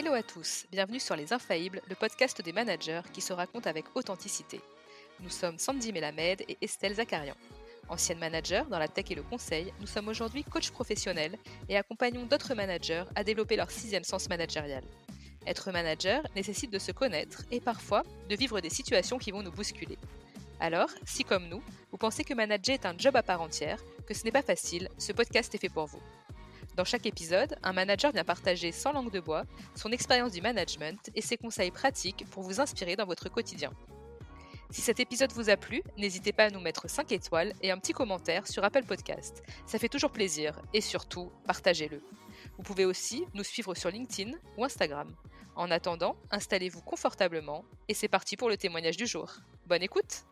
Hello à tous, bienvenue sur Les Infaillibles, le podcast des managers qui se raconte avec authenticité. Nous sommes Sandy Melamed et Estelle Zakarian. Anciennes managers dans la tech et le conseil, nous sommes aujourd'hui coachs professionnels et accompagnons d'autres managers à développer leur sixième sens managérial. Être manager nécessite de se connaître et parfois de vivre des situations qui vont nous bousculer. Alors, si comme nous, vous pensez que manager est un job à part entière, que ce n'est pas facile, ce podcast est fait pour vous. Dans chaque épisode, un manager vient partager sans langue de bois son expérience du management et ses conseils pratiques pour vous inspirer dans votre quotidien. Si cet épisode vous a plu, n'hésitez pas à nous mettre 5 étoiles et un petit commentaire sur Apple Podcast. Ça fait toujours plaisir et surtout, partagez-le. Vous pouvez aussi nous suivre sur LinkedIn ou Instagram. En attendant, installez-vous confortablement et c'est parti pour le témoignage du jour. Bonne écoute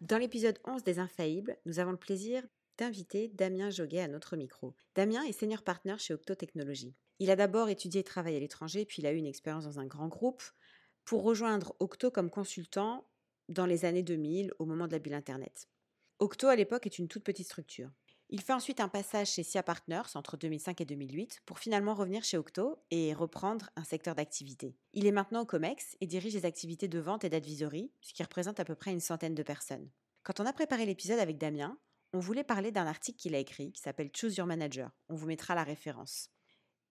Dans l'épisode 11 des Infaillibles, nous avons le plaisir d'inviter Damien Joguet à notre micro. Damien est senior partner chez Octo Technologies. Il a d'abord étudié et travaillé à l'étranger, puis il a eu une expérience dans un grand groupe pour rejoindre Octo comme consultant dans les années 2000 au moment de la bulle Internet. Octo à l'époque est une toute petite structure. Il fait ensuite un passage chez SIA Partners entre 2005 et 2008 pour finalement revenir chez Octo et reprendre un secteur d'activité. Il est maintenant au COMEX et dirige les activités de vente et d'advisory, ce qui représente à peu près une centaine de personnes. Quand on a préparé l'épisode avec Damien, on voulait parler d'un article qu'il a écrit qui s'appelle Choose Your Manager. On vous mettra la référence.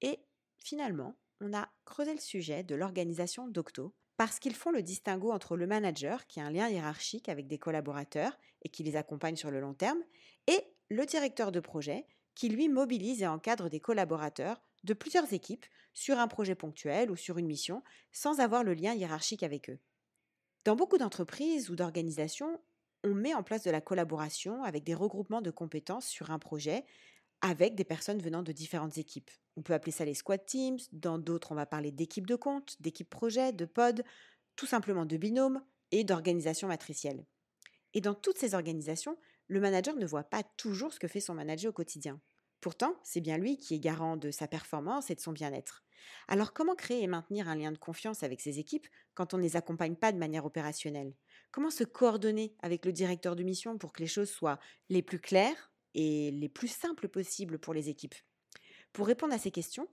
Et finalement, on a creusé le sujet de l'organisation d'Octo parce qu'ils font le distinguo entre le manager, qui a un lien hiérarchique avec des collaborateurs et qui les accompagne sur le long terme, et le directeur de projet, qui lui mobilise et encadre des collaborateurs de plusieurs équipes sur un projet ponctuel ou sur une mission, sans avoir le lien hiérarchique avec eux. Dans beaucoup d'entreprises ou d'organisations, on met en place de la collaboration avec des regroupements de compétences sur un projet avec des personnes venant de différentes équipes. On peut appeler ça les squad teams, dans d'autres on va parler d'équipes de compte, d'équipes projet, de pod, tout simplement de binômes et d'organisations matricielles. Et dans toutes ces organisations, le manager ne voit pas toujours ce que fait son manager au quotidien. Pourtant, c'est bien lui qui est garant de sa performance et de son bien-être. Alors comment créer et maintenir un lien de confiance avec ses équipes quand on ne les accompagne pas de manière opérationnelle? Comment se coordonner avec le directeur de mission pour que les choses soient les plus claires et les plus simples possibles pour les équipes? Pour répondre à ces questions,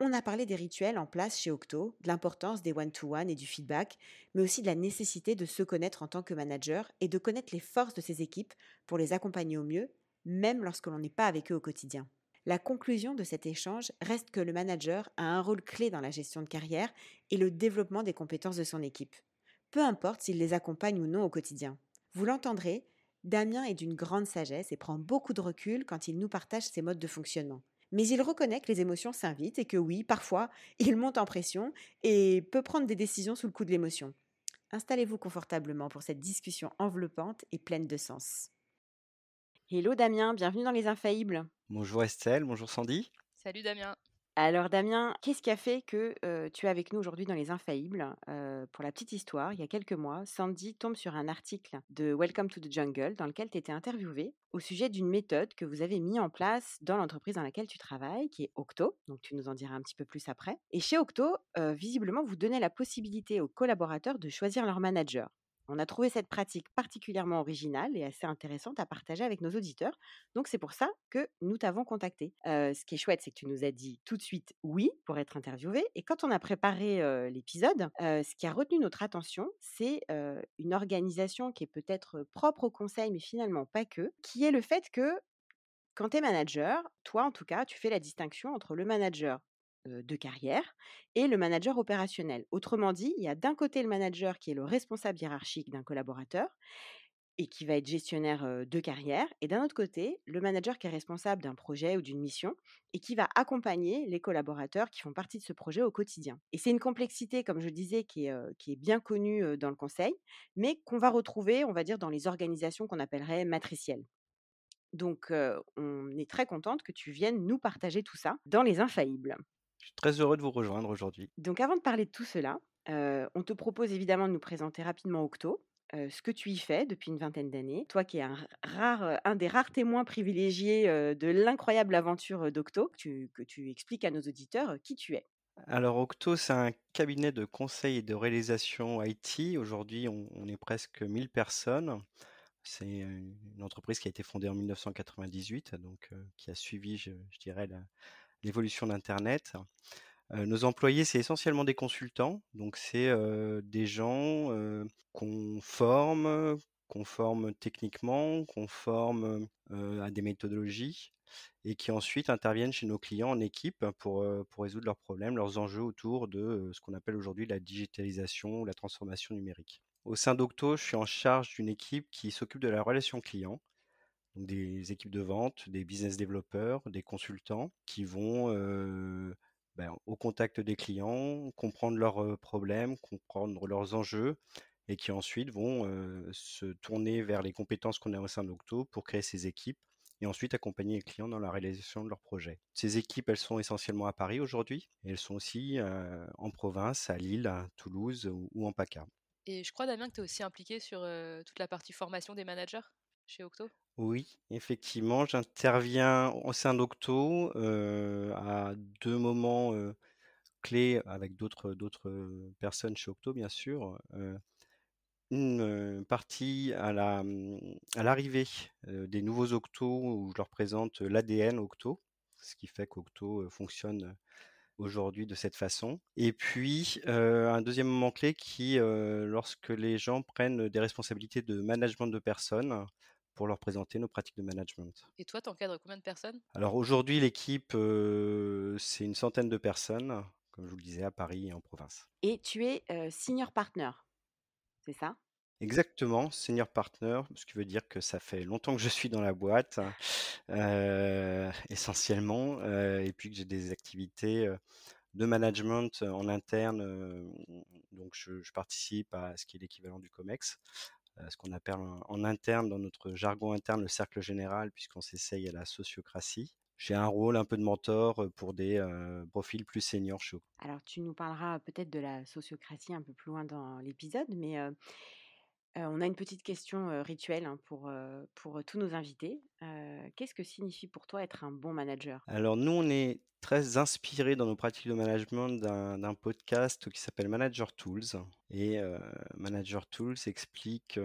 on a parlé des rituels en place chez Octo, de l'importance des one-to-one et du feedback, mais aussi de la nécessité de se connaître en tant que manager et de connaître les forces de ses équipes pour les accompagner au mieux même lorsque l'on n'est pas avec eux au quotidien. La conclusion de cet échange reste que le manager a un rôle clé dans la gestion de carrière et le développement des compétences de son équipe, peu importe s'il les accompagne ou non au quotidien. Vous l'entendrez, Damien est d'une grande sagesse et prend beaucoup de recul quand il nous partage ses modes de fonctionnement. Mais il reconnaît que les émotions s'invitent et que oui, parfois, il monte en pression et peut prendre des décisions sous le coup de l'émotion. Installez-vous confortablement pour cette discussion enveloppante et pleine de sens. Hello Damien, bienvenue dans Les Infaillibles. Bonjour Estelle, bonjour Sandy. Salut Damien. Alors Damien, qu'est-ce qui a fait que tu es avec nous aujourd'hui dans Les Infaillibles? Pour la petite histoire, il y a quelques mois, Sandy tombe sur un article de Welcome to the Jungle dans lequel tu étais interviewé au sujet d'une méthode que vous avez mis en place dans l'entreprise dans laquelle tu travailles, qui est Octo. Donc tu nous en diras un petit peu plus après. Et chez Octo, visiblement, vous donnez la possibilité aux collaborateurs de choisir leur manager. On a trouvé cette pratique particulièrement originale et assez intéressante à partager avec nos auditeurs. Donc c'est pour ça que nous t'avons contacté. ce qui est chouette, c'est que tu nous as dit tout de suite oui pour être interviewé. Et quand on a préparé l'épisode, ce qui a retenu notre attention, c'est une organisation qui est peut-être propre au conseil, mais finalement pas que, qui est le fait que quand tu es manager, toi en tout cas, tu fais la distinction entre le manager de carrière et le manager opérationnel. Autrement dit, il y a d'un côté le manager qui est le responsable hiérarchique d'un collaborateur et qui va être gestionnaire de carrière, et d'un autre côté, le manager qui est responsable d'un projet ou d'une mission et qui va accompagner les collaborateurs qui font partie de ce projet au quotidien. Et c'est une complexité, comme je disais, qui est, qui est bien connue dans le conseil, mais qu'on va retrouver, on va dire, dans les organisations qu'on appellerait matricielles. Donc, on est très contente que tu viennes nous partager tout ça dans les infaillibles. Je suis très heureux de vous rejoindre aujourd'hui. Donc avant de parler de tout cela, on te propose évidemment de nous présenter rapidement Octo, ce que tu y fais depuis une vingtaine d'années. Toi qui es un, rare, un des rares témoins privilégiés de l'incroyable aventure d'Octo, que tu, expliques à nos auditeurs qui tu es. Alors Octo, c'est un cabinet de conseil et de réalisation IT. Aujourd'hui, on, est presque 1000 personnes. C'est une entreprise qui a été fondée en 1998, donc qui a suivi, je, je dirais, la, l'évolution d'Internet. nos employés, c'est essentiellement des consultants, donc c'est des gens qu'on forme, qu'on forme techniquement, qu'on forme à des méthodologies et qui ensuite interviennent chez nos clients en équipe pour, pour résoudre leurs problèmes, leurs enjeux autour de ce qu'on appelle aujourd'hui la digitalisation ou la transformation numérique. Au sein d'Octo, je suis en charge d'une équipe qui s'occupe de la relation client, des équipes de vente, des business développeurs, des consultants qui vont ben, au contact des clients, comprendre leurs problèmes, comprendre leurs enjeux et qui ensuite vont se tourner vers les compétences qu'on a au sein d'Octo pour créer ces équipes et ensuite accompagner les clients dans la réalisation de leurs projets. Ces équipes, elles sont essentiellement à Paris aujourd'hui et elles sont aussi en province, à Lille, à Toulouse ou, en PACA. Et je crois, Damien, que tu es aussi impliqué sur toute la partie formation des managers chez Octo? Oui, effectivement, j'interviens au sein d'Octo à deux moments clés avec d'autres personnes chez Octo, bien sûr une partie à la mmh, à l'arrivée des nouveaux Octo où je leur présente l'ADN Octo, ce qui fait qu'Octo fonctionne aujourd'hui de cette façon. Et puis un deuxième moment clé qui, lorsque les gens prennent des responsabilités de management de personnes pour leur présenter nos pratiques de management. Et toi, tu encadres combien de personnes? Alors aujourd'hui, l'équipe, c'est une centaine de personnes, comme je vous le disais, à Paris et en province. Et tu es senior partner c'est ça? Exactement, senior partner, ce qui veut dire que ça fait longtemps que je suis dans la boîte, euh, essentiellement, euh, et puis que j'ai des activités euh, de management en interne. donc, je, participe à ce qui est l'équivalent du COMEX, ce qu'on appelle en, interne, dans notre jargon interne, le cercle général, puisqu'on s'essaye à la sociocratie. J'ai un rôle un peu de mentor pour des profils plus seniors chez Alors, tu nous parleras peut-être de la sociocratie un peu plus loin dans l'épisode, mais on a une petite question rituelle hein, pour, tous nos invités. Qu'est-ce que signifie pour toi être un bon manager? Alors nous, on est très inspiré dans nos pratiques de management d'un podcast qui s'appelle Manager Tools. Et Manager Tools explique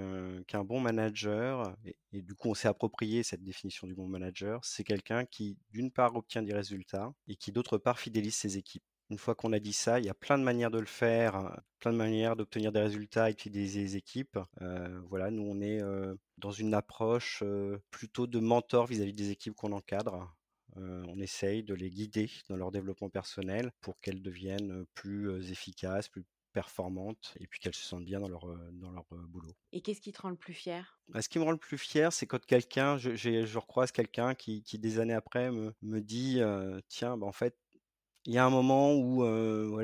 qu'un bon manager, et, du coup on s'est approprié cette définition du bon manager, c'est quelqu'un qui d'une part obtient des résultats et qui d'autre part fidélise ses équipes. Une fois qu'on a dit ça, il y a plein de manières de le faire, hein, plein de manières d'obtenir des résultats et de fidéliser les équipes. Euh, voilà, nous on est euh, dans une approche euh, plutôt de mentor vis-à-vis des équipes qu'on encadre. on essaye de les guider dans leur développement personnel pour qu'elles deviennent plus efficaces, plus performantes et puis qu'elles se sentent bien dans leur, dans leur boulot. Et qu'est-ce qui te rend le plus fier? Bah, Ce qui me rend le plus fier, c'est quand quelqu'un, je, je, recroise quelqu'un qui, qui, des années après me, me dit Tiens, bah, en fait, il y a un moment où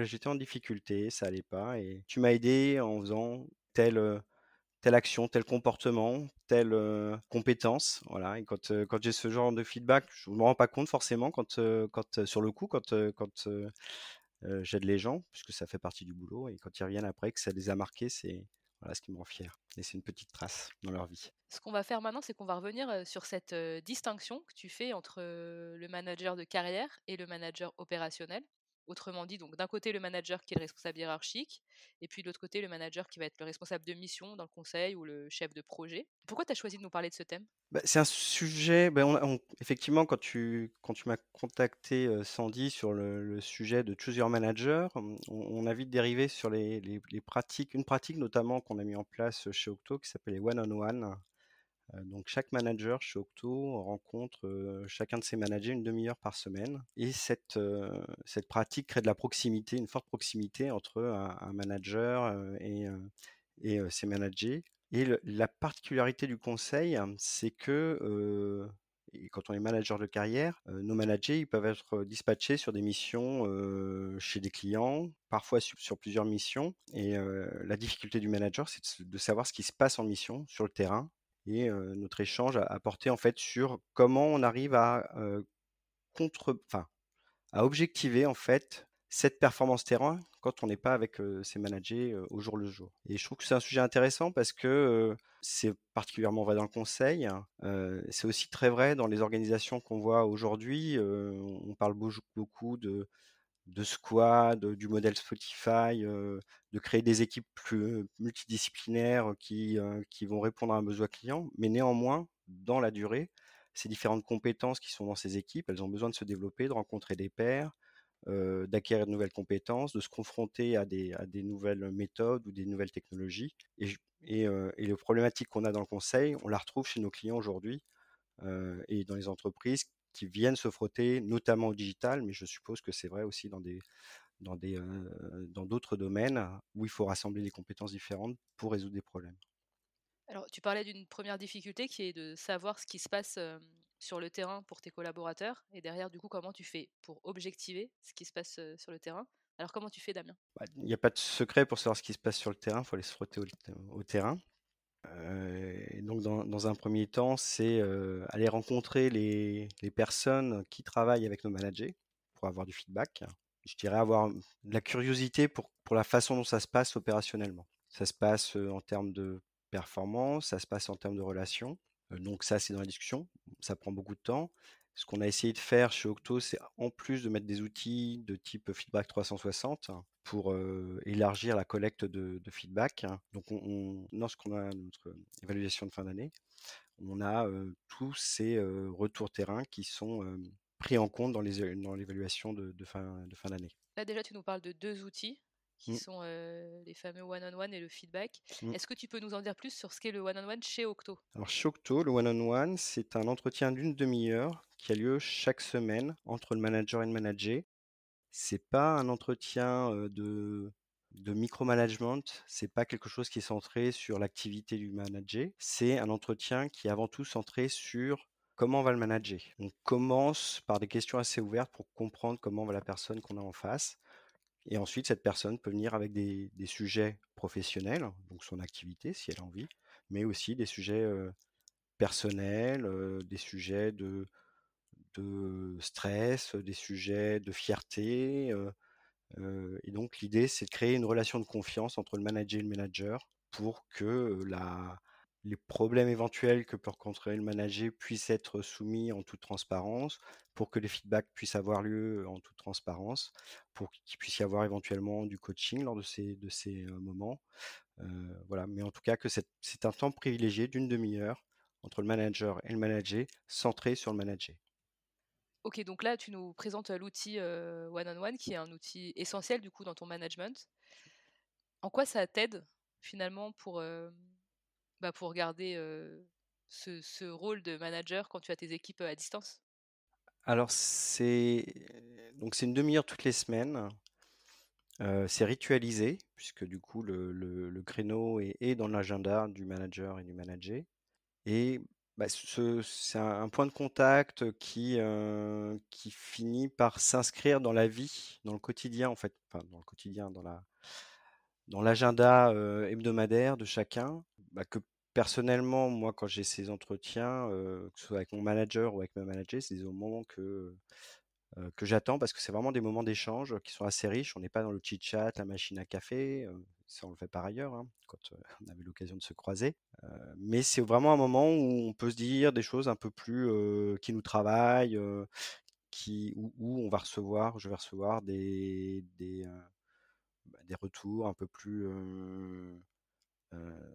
j'étais en difficulté, ça allait pas, et tu m'as aidé en faisant telle, telle action, tel comportement, telle compétence. Voilà. Et quand, quand j'ai ce genre de feedback, je ne me rends pas compte forcément quand, quand sur le coup, quand, quand j'aide les gens, puisque ça fait partie du boulot, et quand ils reviennent après, que ça les a marqués, c'est voilà ce qui me rend fier. C'est une petite trace dans leur vie. Ce qu'on va faire maintenant, c'est qu'on va revenir sur cette distinction que tu fais entre le manager de carrière et le manager opérationnel. Autrement dit, donc d'un côté le manager qui est le responsable hiérarchique, et puis de l'autre côté le manager qui va être le responsable de mission dans le conseil ou le chef de projet. Pourquoi tu as choisi de nous parler de ce thème? Bah, C'est un sujet, bah, effectivement, quand tu, quand tu m'as contacté, Sandy, sur le, sujet de Choose Your Manager, on, a vite dérivé sur les, les, pratiques, une pratique notamment qu'on a mis en place chez Octo qui s'appelle les one-on-one. Donc chaque manager chez Octo rencontre chacun de ses managers une demi-heure par semaine. Et cette, cette pratique crée de la proximité, une forte proximité entre un, manager et, et ses managers. Et la particularité du conseil, c'est que quand on est manager de carrière, nos managers ils peuvent être dispatchés sur des missions chez des clients, parfois sur, plusieurs missions. Et la difficulté du manager, c'est de, savoir ce qui se passe en mission sur le terrain et notre échange a, porté en fait sur comment on arrive à contre, à objectiver en fait cette performance terrain quand on n'est pas avec ses managers au jour le jour. Et je trouve que c'est un sujet intéressant parce que c'est particulièrement vrai dans le conseil. C'est aussi très vrai dans les organisations qu'on voit aujourd'hui. on parle beaucoup de de squad, du modèle Spotify, de créer des équipes plus multidisciplinaires qui, qui vont répondre à un besoin client. Mais néanmoins, dans la durée, ces différentes compétences qui sont dans ces équipes, elles ont besoin de se développer, de rencontrer des pairs, d'acquérir de nouvelles compétences, de se confronter à des, à des nouvelles méthodes ou des nouvelles technologies. Et, et, et les problématiques qu'on a dans le conseil, on la retrouve chez nos clients aujourd'hui et dans les entreprises qui viennent se frotter notamment au digital, mais je suppose que c'est vrai aussi dans des dans des dans d'autres domaines où il faut rassembler des compétences différentes pour résoudre des problèmes. Alors, tu parlais d'une première difficulté qui est de savoir ce qui se passe sur le terrain pour tes collaborateurs et derrière, du coup, comment tu fais pour objectiver ce qui se passe sur le terrain. Alors, comment tu fais, Damien? Bah, Il n'y a pas de secret pour savoir ce qui se passe sur le terrain, il faut aller se frotter au, terrain. Et donc, dans, un premier temps, c'est aller rencontrer les, personnes qui travaillent avec nos managers pour avoir du feedback. Je dirais avoir de la curiosité pour, pour la façon dont ça se passe opérationnellement. Ça se passe en termes de performance, ça se passe en termes de relations. donc ça, c'est dans la discussion. Ça prend beaucoup de temps. Ce qu'on a essayé de faire chez Octo, c'est en plus de mettre des outils de type feedback 360 pour élargir la collecte de, feedback. Donc, on, lorsqu'on a notre évaluation de fin d'année, on a tous ces retours terrain qui sont pris en compte dans l'évaluation de fin d'année. Là, déjà, tu nous parles de deux outils qui mmh. sont les fameux one-on-one et le feedback. Mmh. Est-ce que tu peux nous en dire plus sur ce qu'est le one-on-one chez Octo? Alors chez Octo, le one-on-one, c'est un entretien d'une demi-heure qui a lieu chaque semaine entre le manager et le manager. C'est pas un entretien de de micromanagement, c'est pas quelque chose qui est centré sur l'activité du manager, c'est un entretien qui est avant tout centré sur comment on va le manager. On commence par des questions assez ouvertes pour comprendre comment va la personne qu'on a en face. Et ensuite, cette personne peut venir avec des, sujets professionnels, donc son activité si elle a envie, mais aussi des sujets personnels, des sujets de, de, stress, des sujets de fierté. et donc, l'idée, c'est de créer une relation de confiance entre le manager et le manager pour que la, les problèmes éventuels que peut rencontrer le manager puissent être soumis en toute transparence, pour que les feedbacks puissent avoir lieu en toute transparence, pour qu'il puisse y avoir éventuellement du coaching lors de ces, de ces moments. voilà, mais en tout cas que c'est un temps privilégié d'une demi-heure entre le manager et le manager, centré sur le manager. Ok, donc là tu nous présentes l'outil one-on-one qui est un outil essentiel du coup dans ton management. En quoi ça t'aide finalement pour bah, pour garder ce, rôle de manager quand tu as tes équipes à distance? Alors c'est une demi-heure toutes les semaines. c'est ritualisé puisque du coup le, créneau est, dans l'agenda du manager et du manager. Et bah, c'est un, point de contact qui, qui finit par s'inscrire dans la vie, dans le quotidien en fait, enfin dans le quotidien, dans la dans l'agenda hebdomadaire de chacun, bah, que personnellement, moi, quand j'ai ces entretiens, que ce soit avec mon manager ou avec ma manager, c'est des moments que, que j'attends parce que c'est vraiment des moments d'échange qui sont assez riches. On n'est pas dans le chit-chat, la machine à café, ça on le fait par ailleurs hein, quand on avait l'occasion de se croiser. mais c'est vraiment un moment où on peut se dire des choses un peu plus qui nous travaillent, qui, où, où, on va recevoir, je vais recevoir des, des bah, des retours un peu plus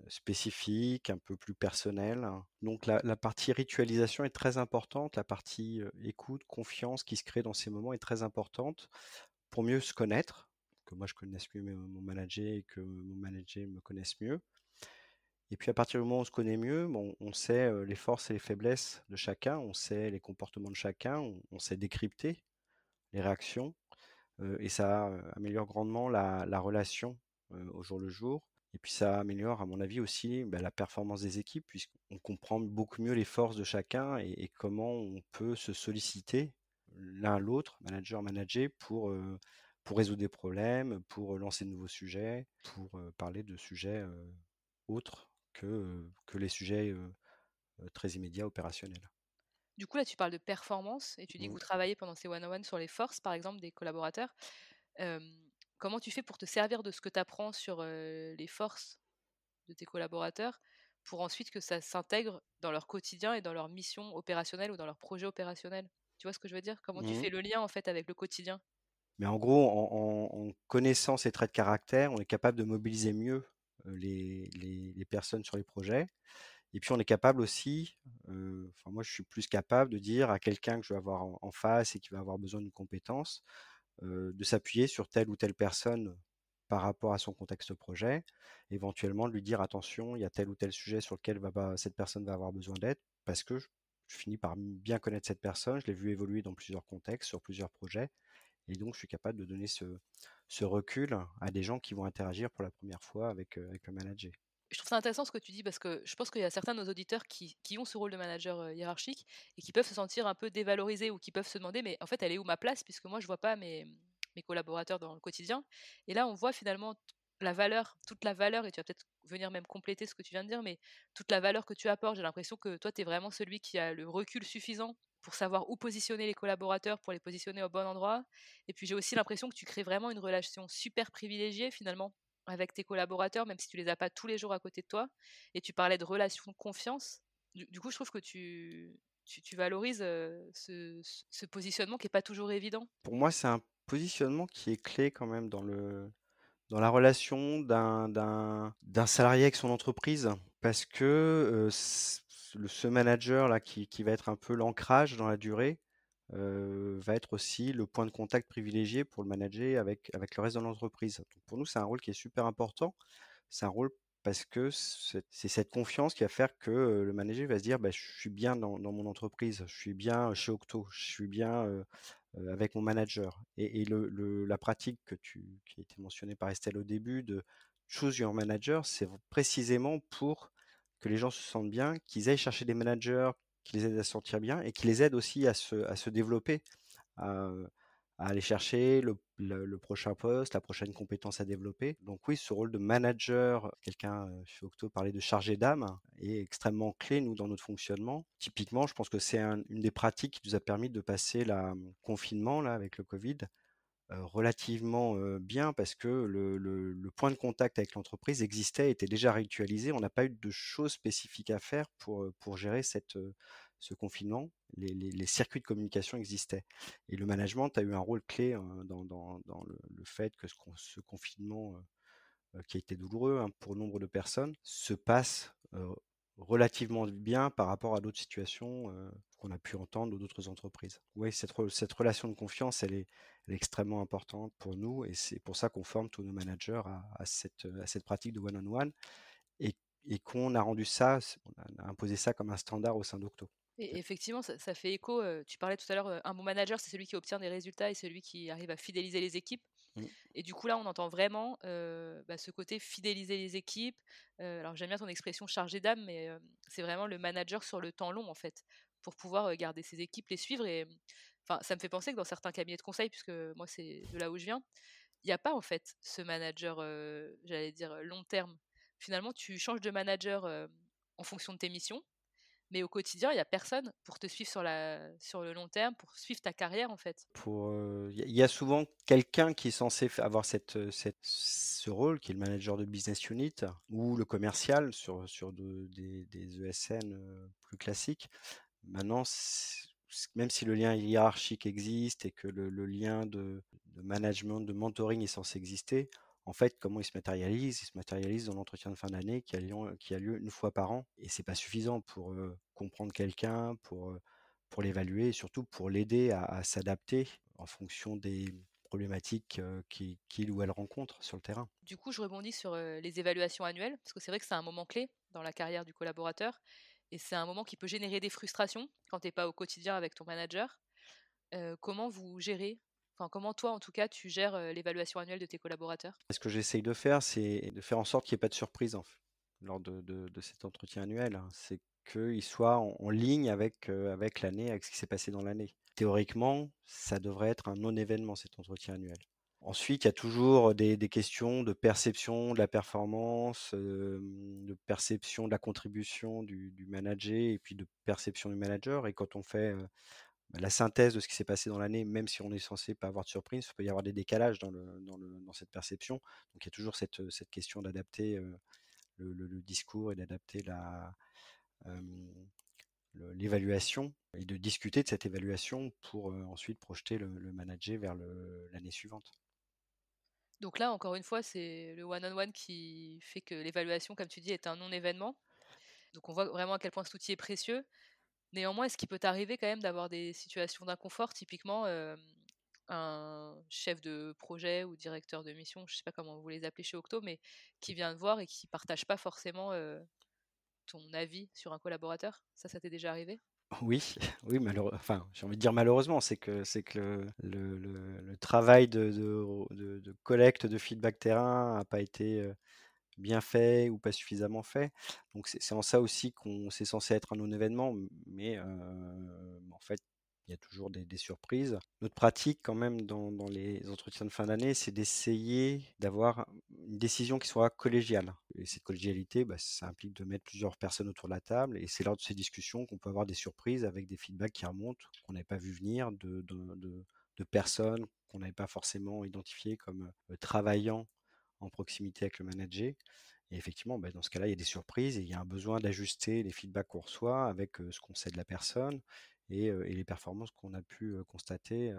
spécifiques, un peu plus personnels. Donc la, partie ritualisation est très importante, la partie écoute, confiance qui se crée dans ces moments est très importante pour mieux se connaître, que moi je connaisse mieux mon manager et que mon manager me connaisse mieux. Et puis à partir du moment où on se connaît mieux, bon, on sait les forces et les faiblesses de chacun, on sait les comportements de chacun, on sait décrypter les réactions et ça améliore grandement la, relation au jour le jour. Et puis ça améliore, à mon avis, aussi bah, la performance des équipes, puisqu'on comprend beaucoup mieux les forces de chacun et, comment on peut se solliciter l'un l'autre, manager, manager, pour, pour résoudre des problèmes, pour lancer de nouveaux sujets, pour parler de sujets autres que, que les sujets très immédiats opérationnels. Du coup, là, tu parles de performance et tu dis que mmh. vous travaillez pendant ces one-on-one sur les forces, par exemple, des collaborateurs. comment tu fais pour te servir de ce que tu apprends sur les forces de tes collaborateurs pour ensuite que ça s'intègre dans leur quotidien et dans leur mission opérationnelle ou dans leur projet opérationnel? Tu vois ce que je veux dire? Comment tu mmh. fais le lien en fait avec le quotidien? Mais en gros, en, connaissant ces traits de caractère, on est capable de mobiliser mieux les, les personnes sur les projets et puis on est capable aussi, enfin moi je suis plus capable de dire à quelqu'un que je vais avoir en, face et qui va avoir besoin d'une compétence, de s'appuyer sur telle ou telle personne par rapport à son contexte projet, éventuellement de lui dire attention, il y a tel ou tel sujet sur lequel cette personne va avoir besoin d'aide, parce que je, finis par bien connaître cette personne, je l'ai vu évoluer dans plusieurs contextes, sur plusieurs projets, et donc je suis capable de donner ce, recul à des gens qui vont interagir pour la première fois avec le manager je trouve ça intéressant ce que tu dis parce que je pense qu'il y a certains de nos auditeurs qui, ont ce rôle de manager hiérarchique et qui peuvent se sentir un peu dévalorisés ou qui peuvent se demander mais en fait elle est où ma place puisque moi je vois pas mes, mes collaborateurs dans le quotidien. Et là on voit finalement la valeur, toute la valeur, et tu vas peut-être venir même compléter ce que tu viens de dire, mais toute la valeur que tu apportes, j'ai l'impression que toi tu es vraiment celui qui a le recul suffisant pour savoir où positionner les collaborateurs, pour les positionner au bon endroit. Et puis j'ai aussi l'impression que tu crées vraiment une relation super privilégiée finalement avec tes collaborateurs, même si tu les as pas tous les jours à côté de toi. Et tu parlais de relation de confiance. Du, coup, je trouve que tu, tu, valorises ce, positionnement qui n'est pas toujours évident. Pour moi, c'est un positionnement qui est clé quand même dans, le, dans la relation d'un, d'un, salarié avec son entreprise. Parce que ce manager là qui, qui, va être un peu l'ancrage dans la durée, va être aussi le point de contact privilégié pour le manager avec, avec le reste de l'entreprise. Pour nous, c'est un rôle qui est super important. C'est un rôle parce que c'est cette confiance qui va faire que le manager va se dire bah, je suis bien dans, mon entreprise, je suis bien chez Octo, je suis bien avec mon manager. Et, la pratique que tu, qui a été mentionnée par Estelle au début de choose your manager, c'est précisément pour que les gens se sentent bien, qu'ils aillent chercher des managers qui les aide à se sentir bien et qui les aide aussi à se, à se développer, à, aller chercher le, le, prochain poste, la prochaine compétence à développer. Donc oui, ce rôle de manager, quelqu'un chez Octo parlait de chargé d'âme, est extrêmement clé, nous, dans notre fonctionnement. Typiquement, je pense que c'est une des pratiques qui nous a permis de passer le confinement là, avec le Covid relativement bien parce que le, point de contact avec l'entreprise existait, était déjà ritualisé. On n'a pas eu de choses spécifiques à faire pour, pour gérer ce confinement. Les, circuits de communication existaient. Et le management a eu un rôle clé dans, dans, le, fait que ce, confinement, qui a été douloureux hein, pour nombre de personnes, se passe relativement bien par rapport à d'autres situations qu'on a pu entendre d'autres entreprises. Oui, cette relation de confiance, elle est, extrêmement importante pour nous et c'est pour ça qu'on forme tous nos managers à, cette, à cette pratique de one-on-one et, et qu'on a rendu ça, on a imposé ça comme un standard au sein d'Octo. Et effectivement, ça, fait écho. tu parlais tout à l'heure, un bon manager, c'est celui qui obtient des résultats et celui qui arrive à fidéliser les équipes. Mmh. Et du coup, là, on entend vraiment bah, ce côté fidéliser les équipes. alors, j'aime bien ton expression chargée d'âme, mais c'est vraiment le manager sur le temps long, en fait, pour pouvoir garder ses équipes, les suivre. Et enfin, ça me fait penser que dans certains cabinets de conseil, puisque moi, c'est de là où je viens, il n'y a pas, en fait, ce manager, j'allais dire, long terme. Finalement, tu changes de manager en fonction de tes missions. Mais au quotidien, il n'y a personne pour te suivre sur, la, sur le long terme, pour suivre ta carrière en fait. Il y a souvent quelqu'un qui est censé avoir cette, ce rôle, qui est le manager de business unit ou le commercial sur, sur des, des, ESN plus classiques. Maintenant, même si le lien hiérarchique existe et que le, lien de, de, management, de mentoring est censé exister, en fait, comment il se matérialise Il se matérialise dans l'entretien de fin d'année qui, a lieu une fois par an. Et c'est pas suffisant pour comprendre quelqu'un, pour, pour l'évaluer et surtout pour l'aider à, s'adapter en fonction des problématiques qu'il ou elle rencontre sur le terrain. Du coup, je rebondis sur les évaluations annuelles, parce que c'est vrai que c'est un moment clé dans la carrière du collaborateur. Et c'est un moment qui peut générer des frustrations quand tu n'es pas au quotidien avec ton manager. comment vous gérez comment toi, en tout cas, tu gères l'évaluation annuelle de tes collaborateurs? Ce que j'essaye de faire, c'est de faire en sorte qu'il n'y ait pas de surprise lors de, cet entretien annuel. Hein. C'est qu'il soit en, ligne avec, avec l'année, avec ce qui s'est passé dans l'année. Théoriquement, ça devrait être un non-événement, cet entretien annuel. Ensuite, il y a toujours des, questions de perception de la performance, de perception de la contribution du, manager et puis de perception du manager. Et quand on fait bah, la synthèse de ce qui s'est passé dans l'année, même si on est censé pas avoir de surprise, il peut y avoir des décalages dans, cette perception. Donc il y a toujours cette, question d'adapter le, le, discours et d'adapter la, l'évaluation et de discuter de cette évaluation pour ensuite projeter le, manager vers l'année suivante. Donc là, encore une fois, c'est le one-on-one qui fait que l'évaluation, comme tu dis, est un non-événement. Donc on voit vraiment à quel point cet outil est précieux. Néanmoins, est-ce qu'il peut t'arriver quand même d'avoir des situations d'inconfort Typiquement, un chef de projet ou directeur de mission, je sais pas comment vous les appelez chez Octo, mais qui vient te voir et qui partage pas forcément ton avis sur un collaborateur? Ça, ça t'est déjà arrivé? Oui, oui, malheureux enfin, j'ai envie de dire malheureusement, c'est que c'est que le travail de collecte de feedback terrain a pas été, bien fait ou pas suffisamment fait. Donc c'est en ça aussi qu'on c'est censé être un non-événement, mais en fait, il y a toujours des, surprises. Notre pratique, quand même, dans, les entretiens de fin d'année, c'est d'essayer d'avoir une décision qui soit collégiale. Et cette collégialité, bah, ça implique de mettre plusieurs personnes autour de la table. Et c'est lors de ces discussions qu'on peut avoir des surprises avec des feedbacks qui remontent, qu'on n'avait pas vu venir, de, personnes qu'on n'avait pas forcément identifiées comme euh, travaillant en proximité avec le manager. Et effectivement, bah, dans ce cas-là, il y a des surprises et il y a un besoin d'ajuster les feedbacks qu'on reçoit avec euh, ce qu'on sait de la personne et, les performances qu'on a pu constater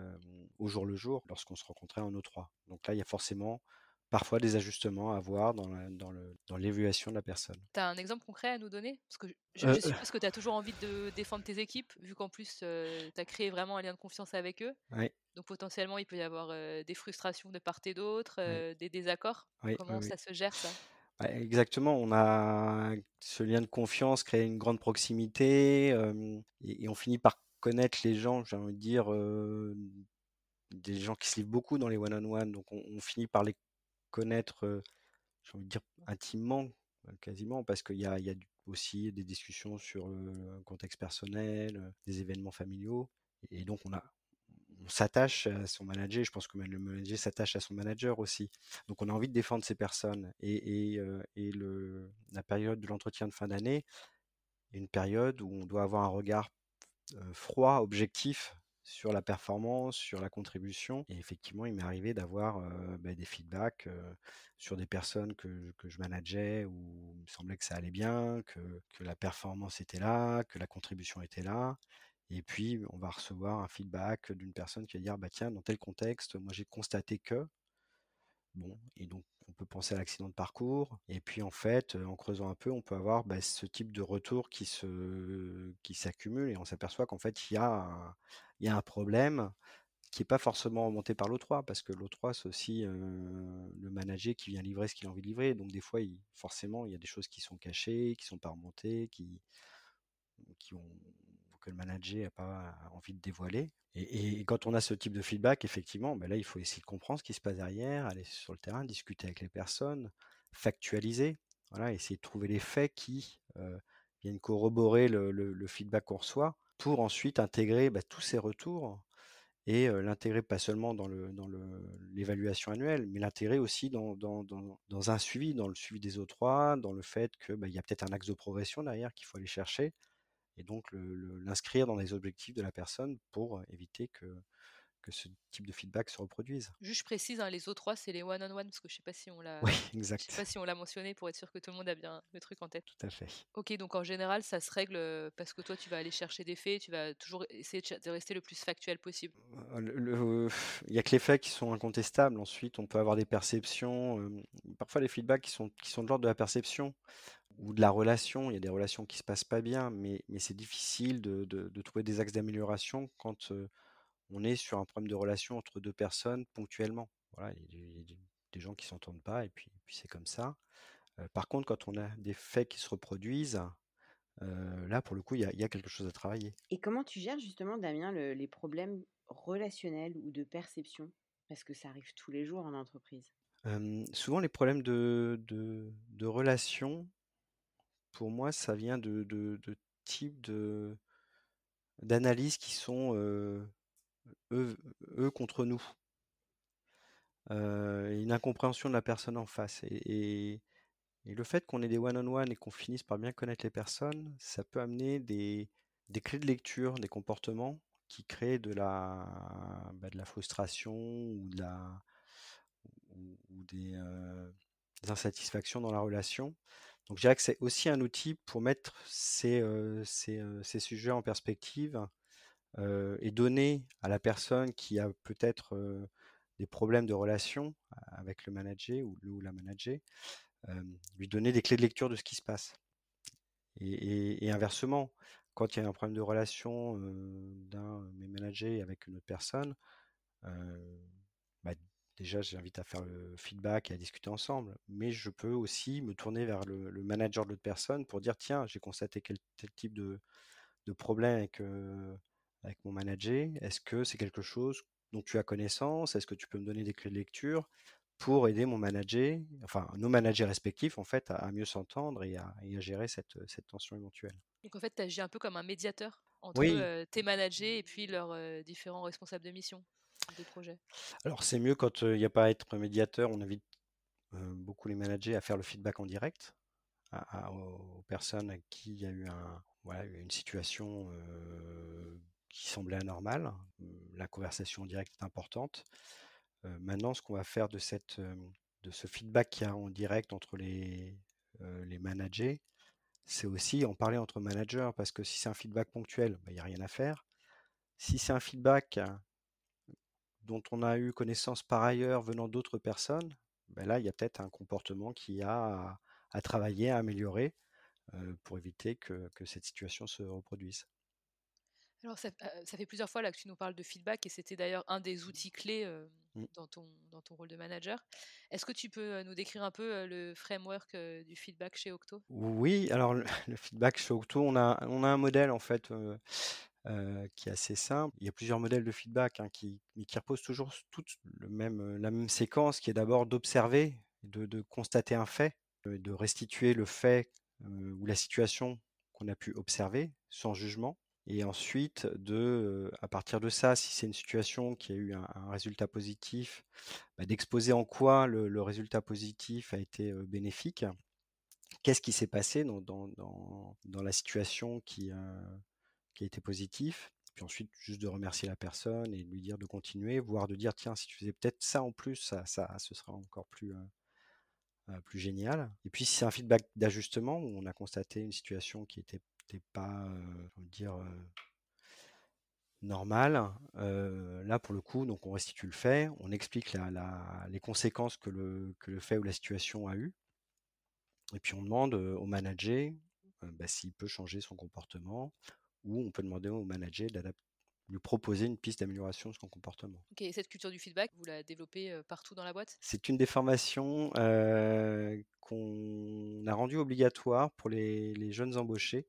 au jour le jour lorsqu'on se rencontrait en O3. Donc là, il y a forcément parfois des ajustements à avoir dans, dans, l'évaluation de la personne. Tu as un exemple concret à nous donner? Parce que je, je suppose que tu as toujours envie de défendre tes équipes, vu qu'en plus, tu as créé vraiment un lien de confiance avec eux. Donc potentiellement, il peut y avoir des frustrations de part et d'autre, des désaccords. Comment ça se gère ça? Exactement, on a ce lien de confiance, créé une grande proximité, et, on finit par connaître les gens, j'ai envie de dire, des gens qui se livrent beaucoup dans les one-on-one, donc on, finit par les connaître, j'ai envie de dire, intimement, quasiment, parce qu'il y a, y a aussi des discussions sur le contexte personnel, des événements familiaux, et donc on a, on s'attache à son manager. Je pense que le manager s'attache à son manager aussi. Donc on a envie de défendre ces personnes. Et, le, la période de l'entretien de fin d'année est une période où on doit avoir un regard froid, objectif sur la performance, sur la contribution. Et effectivement, il m'est arrivé d'avoir bah, des feedbacks sur des personnes que, je manageais où il me semblait que ça allait bien, que la performance était là, que la contribution était là. Et puis, on va recevoir un feedback d'une personne qui va dire, bah tiens, dans tel contexte, moi j'ai constaté que. Bon, et donc on peut penser à l'accident de parcours. Et puis en fait, en creusant un peu, on peut avoir bah, ce type de retour qui se, qui s'accumule et on s'aperçoit qu'en fait, il y a un, y a un problème qui n'est pas forcément remonté par l'O3, parce que l'O3, c'est aussi le manager qui vient livrer ce qu'il a envie de livrer. Donc des fois, il, forcément, il y a des choses qui sont cachées, qui ne sont pas remontées, qui, qui ont que le manager n'a pas envie de dévoiler. Et, quand on a ce type de feedback, effectivement, ben là, il faut essayer de comprendre ce qui se passe derrière, aller sur le terrain, discuter avec les personnes, factualiser, voilà, essayer de trouver les faits qui euh, viennent corroborer le, feedback qu'on reçoit pour ensuite intégrer bah, tous ces retours et euh, l'intégrer pas seulement dans l'évaluation annuelle, mais l'intégrer aussi dans, un suivi, dans le suivi des O3, dans le fait qu'il bah, y a peut-être un axe de progression derrière qu'il faut aller chercher et donc l'inscrire dans les objectifs de la personne pour éviter que, que ce type de feedback se reproduise. Juste je précise, hein, les O3 c'est les one-on-one parce que je sais pas si on l'a, oui, exact. je sais pas si on l'a mentionné pour être sûr que tout le monde a bien le truc en tête. Tout à fait. Ok, donc en général ça se règle parce que toi tu vas aller chercher des faits, tu vas toujours essayer de rester le plus factuel possible. il y a que les faits qui sont incontestables. Ensuite, on peut avoir des perceptions. parfois les feedbacks qui sont qui sont de l'ordre de la perception ou de la relation. Il y a des relations qui se passent pas bien, mais, mais c'est difficile de, de, trouver des axes d'amélioration quand on est sur un problème de relation entre deux personnes ponctuellement. Voilà, il y a, des gens qui s'entendent pas et puis, puis c'est comme ça. par contre, quand on a des faits qui se reproduisent, là, pour le coup, il y, a, il y, a, quelque chose à travailler. Et comment tu gères justement, Damien, les problèmes relationnels ou de perception? Parce que ça arrive tous les jours en entreprise. souvent, les problèmes de, de, de relations, pour moi, ça vient de, de, types de d'analyses qui sont eux, contre nous. une incompréhension de la personne en face. Et, le fait qu'on ait des one-on-one et qu'on finisse par bien connaître les personnes, ça peut amener des, des clés de lecture, des comportements qui créent de la, bah, de la frustration ou, la, ou, des, des, insatisfactions dans la relation. Donc je dirais que c'est aussi un outil pour mettre ces, ces, sujets en perspective et donner à la personne qui a peut-être des problèmes de relation avec le manager ou, ou la manager, lui donner des clés de lecture de ce qui se passe. Et, inversement, quand il y a un problème de relation d'un mes managers avec une autre personne, déjà, j'invite à faire le feedback et à discuter ensemble. Mais je peux aussi me tourner vers le, manager de l'autre personne pour dire tiens, j'ai constaté quel, tel type de, problème avec, avec mon manager. Est-ce que c'est quelque chose dont tu as connaissance? Est-ce que tu peux me donner des clés de lecture pour aider mon manager, enfin nos managers respectifs en fait, à, mieux s'entendre et à, gérer cette, cette, tension éventuelle? Donc en fait, tu agis un peu comme un médiateur entre tes managers et puis leurs différents responsables de mission, Alors c'est mieux quand il n'y a pas à être médiateur, on invite beaucoup les managers à faire le feedback en direct aux personnes à qui il y a eu une situation qui semblait anormale. La conversation en direct est importante maintenant, ce qu'on va faire de, cette, de ce feedback qu'il y a en direct entre les, les managers, c'est aussi en parler entre managers, parce que si c'est un feedback ponctuel, bah, il n'y a rien à faire. Si c'est un feedback dont on a eu connaissance par ailleurs venant d'autres personnes, bah, là, il y a peut-être un comportement qui a à, travailler, à améliorer pour éviter que, cette situation se reproduise. Alors, ça, fait plusieurs fois là que tu nous parles de feedback et c'était d'ailleurs un des outils clés mmh. dans, ton, dans ton rôle de manager. Est-ce que tu peux nous décrire un peu le framework du feedback chez Octo? Oui, alors le, feedback chez Octo, on a, on a un modèle en fait qui est assez simple. Il y a plusieurs modèles de feedback hein, qui, mais reposent toujours toute le même, la même séquence qui est d'abord d'observer, de, constater un fait, de restituer le fait ou la situation qu'on a pu observer sans jugement et ensuite, de, à partir de ça, si c'est une situation qui a eu un, résultat positif, bah, d'exposer en quoi le, résultat positif a été bénéfique. Qu'est-ce qui s'est passé dans, la situation qui, qui a été positif puis ensuite, juste de remercier la personne et de lui dire de continuer, voire de dire tiens, si tu faisais peut-être ça en plus, ça, ça ce sera encore plus, plus génial. Et puis, si c'est un feedback d'ajustement où on a constaté une situation qui était n'était pas, dire, normal. là, pour le coup, donc on restitue le fait, on explique la, les conséquences que le, que le fait ou la situation a eu. Et puis on demande au manager bah, s'il peut changer son comportement, ou on peut demander au manager de lui proposer une piste d'amélioration de son comportement. Ok, et cette culture du feedback, vous la développez partout dans la boîte? C'est une des formations qu'on a rendue obligatoire pour les, les jeunes embauchés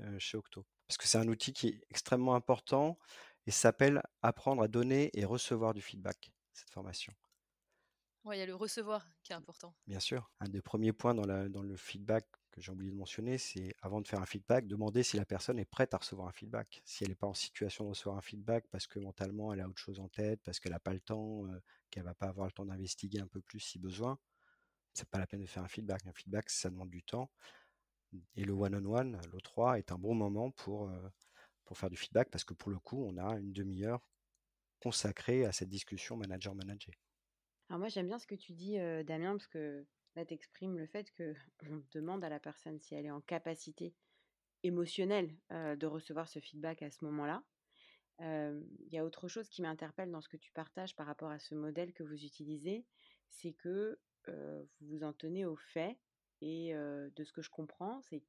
euh, chez Octo. Parce que c'est un outil qui est extrêmement important et s'appelle apprendre à donner et recevoir du feedback, cette formation. Oui, il y a le recevoir qui est important. Bien sûr. Un des premiers points dans, la, dans le feedback que j'ai oublié de mentionner, c'est avant de faire un feedback, demander si la personne est prête à recevoir un feedback. Si elle n'est pas en situation de recevoir un feedback parce que mentalement elle a autre chose en tête, parce qu'elle n'a pas le temps, euh, qu'elle va pas avoir le temps d'investiguer un peu plus si besoin, c'est pas la peine de faire un feedback. Un feedback, ça demande du temps. Et le one-on-one, l'O3, est un bon moment pour, euh, pour faire du feedback parce que pour le coup, on a une demi-heure consacrée à cette discussion manager-manager. Alors moi, j'aime bien ce que tu dis, euh, Damien, parce que là, tu exprimes le fait qu'on demande à la personne si elle est en capacité émotionnelle de recevoir ce feedback à ce moment-là. Il y a autre chose qui m'interpelle dans ce que tu partages par rapport à ce modèle que vous utilisez, c'est que vous vous en tenez au fait et de ce que je comprends, c'est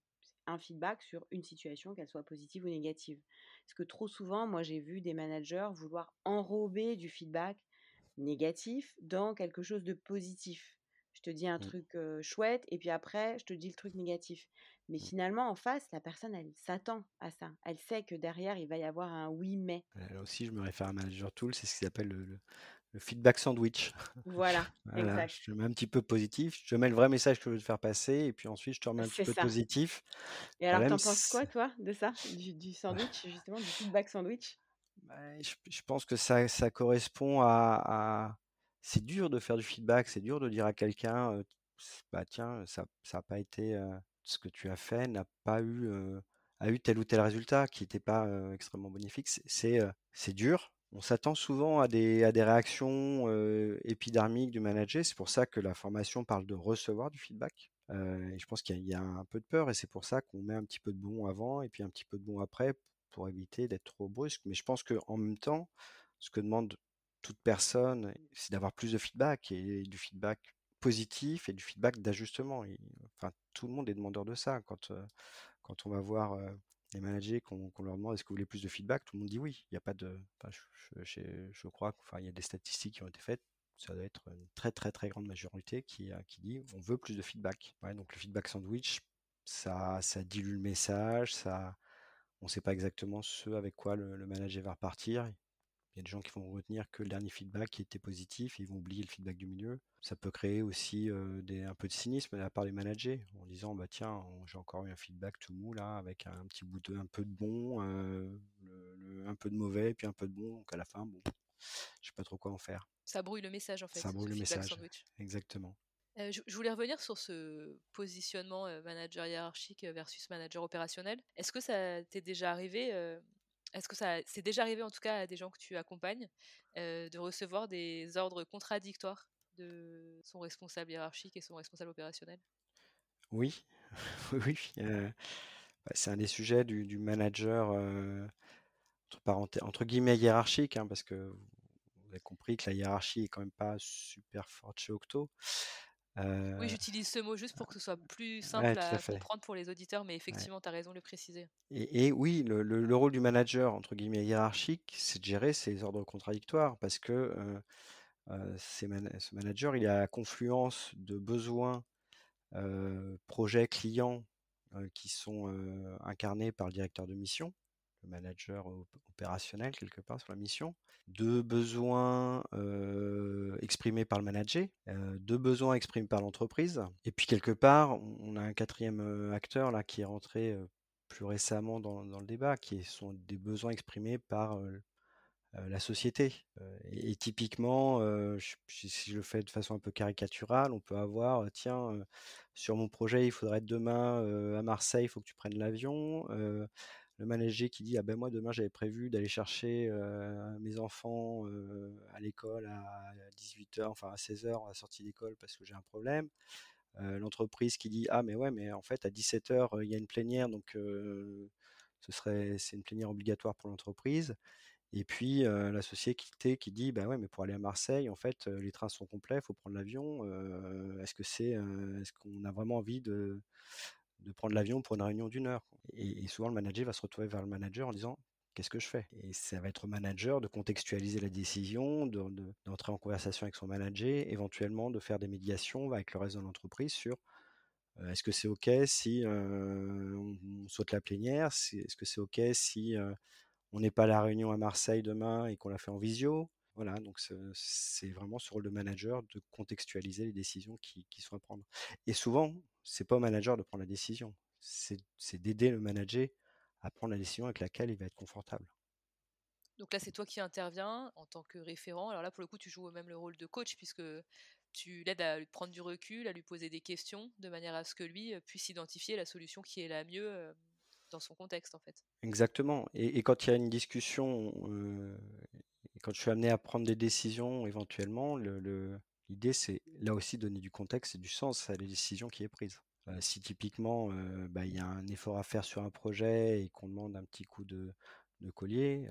un feedback sur une situation, qu'elle soit positive ou négative. Parce que trop souvent, moi, j'ai vu des managers vouloir enrober du feedback négatif dans quelque chose de positif. Je te dis un mmh. truc chouette et puis après, je te dis le truc négatif. Mais mmh. finalement, en face, la personne, elle s'attend à ça. Elle sait que derrière, il va y avoir un oui, mais. Là aussi, je me réfère à Manager Tool, c'est ce qu'ils appelle le, le feedback sandwich. Voilà, exact. Je te mets un petit peu positif, je te mets le vrai message que je veux te faire passer, et puis ensuite je te remets un petit peu positif. Et alors, t'en penses quoi, toi, de ça, du, sandwich, justement, du feedback sandwich? Bah, je, pense que ça, ça correspond à, C'est dur de faire du feedback, c'est dur de dire à quelqu'un, bah tiens, ça n'a pas été... ce que tu as fait n'a pas eu... a eu tel ou tel résultat qui n'était pas extrêmement bénéfique. C'est dur, on s'attend souvent à des, à des réactions épidermiques du manager. C'est pour ça que la formation parle de recevoir du feedback. je pense qu'il y, a un peu de peur et c'est pour ça qu'on met un petit peu de bon avant et puis un petit peu de bon après pour éviter d'être trop brusque. Mais je pense qu'en même temps, ce que demande toute personne, c'est d'avoir plus de feedback et, du feedback positif et du feedback d'ajustement. Enfin, tout le monde est demandeur de ça. Quand, quand on va voir les managers, qu'on leur demande est-ce que vous voulez plus de feedback, tout le monde dit oui. Il n'y a pas de. je, crois qu'il y a des statistiques qui ont été faites. Ça doit être une très très très grande majorité qui, qui dit on veut plus de feedback. donc le feedback sandwich, ça, dilue le message, ça, on ne sait pas exactement ce avec quoi le, manager va repartir. Il y a des gens qui vont retenir que le dernier feedback qui était positif, ils vont oublier le feedback du milieu. Ça peut créer aussi des, un peu de cynisme de la part des managers en disant bah tiens j'ai encore eu un feedback tout mou là avec un petit bout de un peu de bon, un peu de mauvais puis un peu de bon donc à la fin bon je sais pas trop quoi en faire. Ça brouille le message en fait. Ça brouille le message. Exactement. je, voulais revenir sur ce positionnement manager hiérarchique versus manager opérationnel. Est-ce que ça t'est déjà arrivé Est-ce que ça c'est déjà arrivé en tout cas à des gens que tu accompagnes de recevoir des ordres contradictoires de son responsable hiérarchique et son responsable opérationnel? Oui, oui, bah, c'est un des sujets du, manager entre, entre, guillemets hiérarchique, hein, parce que vous avez compris que la hiérarchie est quand même pas super forte chez Octo. Oui, j'utilise ce mot juste pour que ce soit plus simple à, comprendre pour les auditeurs, mais effectivement, tu as raison de le préciser. Et, oui, le, rôle du manager, entre guillemets, hiérarchique, c'est de gérer ces ordres contradictoires, parce que ce manager, il a la confluence de besoins, projets, clients, qui sont incarnés par le directeur de mission le manager opérationnel quelque part sur la mission, deux besoins exprimés par le manager, deux besoins exprimés par l'entreprise, et puis quelque part, on a un quatrième acteur là qui est rentré plus récemment dans, le débat, qui sont des besoins exprimés par la société. Et, typiquement, si je le fais de façon un peu caricaturale, on peut avoir, tiens, sur mon projet, il faudrait être demain à Marseille, il faut que tu prennes l'avion le manager qui dit ah ben moi demain j'avais prévu d'aller chercher mes enfants à l'école à 18h enfin à 16h à la sortie d'école parce que j'ai un problème l'entreprise qui dit ah mais ouais mais en fait à 17h il y a une plénière donc ce serait c'est une plénière obligatoire pour l'entreprise et puis la société qui dit bah ouais mais pour aller à Marseille en fait les trains sont complets il faut prendre l'avion est-ce que c'est est-ce qu'on a vraiment envie de de prendre l'avion pour une réunion d'une heure. Et, souvent, le manager va se retrouver vers le manager en disant qu'est-ce que je fais? Et ça va être au manager de contextualiser la décision, d'entrer en conversation avec son manager, éventuellement de faire des médiations avec le reste de l'entreprise sur euh, est-ce que c'est OK si euh, on, saute la plénière? Est-ce que c'est OK si euh, on n'est pas à la réunion à Marseille demain et qu'on la fait en visio? Voilà, donc c'est vraiment ce rôle de manager de contextualiser les décisions qui, qui sont à prendre. Et souvent, c'est pas au manager de prendre la décision, c'est d'aider le manager à prendre la décision avec laquelle il va être confortable. Donc là, c'est toi qui interviens en tant que référent. Alors là, pour le coup, tu joues même le rôle de coach puisque tu l'aides à lui prendre du recul, à lui poser des questions de manière à ce que lui puisse identifier la solution qui est la mieux dans son contexte en fait. Exactement. Et, quand il y a une discussion, quand je suis amené à prendre des décisions éventuellement, le, l'idée c'est là aussi donner du contexte et du sens à la décision qui est prise. si typiquement bah, il y a un effort à faire sur un projet et qu'on demande un petit coup de, collier,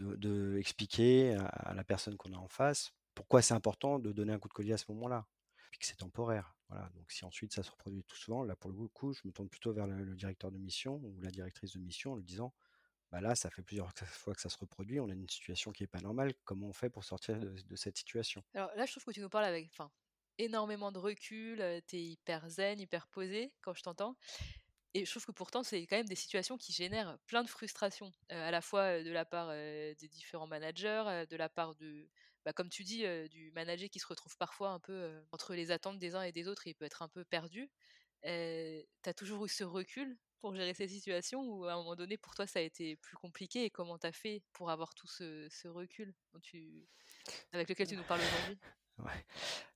de, expliquer à, la personne qu'on a en face pourquoi c'est important de donner un coup de collier à ce moment-là, puis que c'est temporaire. Voilà. Donc si ensuite ça se reproduit tout souvent, là pour le coup, je me tourne plutôt vers le, directeur de mission ou la directrice de mission en lui disant bah là, ça fait plusieurs fois que ça se reproduit, on a une situation qui n'est pas normale, comment on fait pour sortir de, cette situation? Alors là, je trouve que tu nous parles avec enfin, énormément de recul, tu es hyper zen, hyper posé quand je t'entends. Et je trouve que pourtant, c'est quand même des situations qui génèrent plein de frustration, à la fois de la part des différents managers, de la part de, bah, comme tu dis, du manager qui se retrouve parfois un peu entre les attentes des uns et des autres et il peut être un peu perdu. tu as toujours eu ce recul pour gérer ces situations ou à un moment donné, pour toi, ça a été plus compliqué et comment tu as fait pour avoir tout ce, recul tu... avec lequel tu nous parles aujourd'hui? Ouais.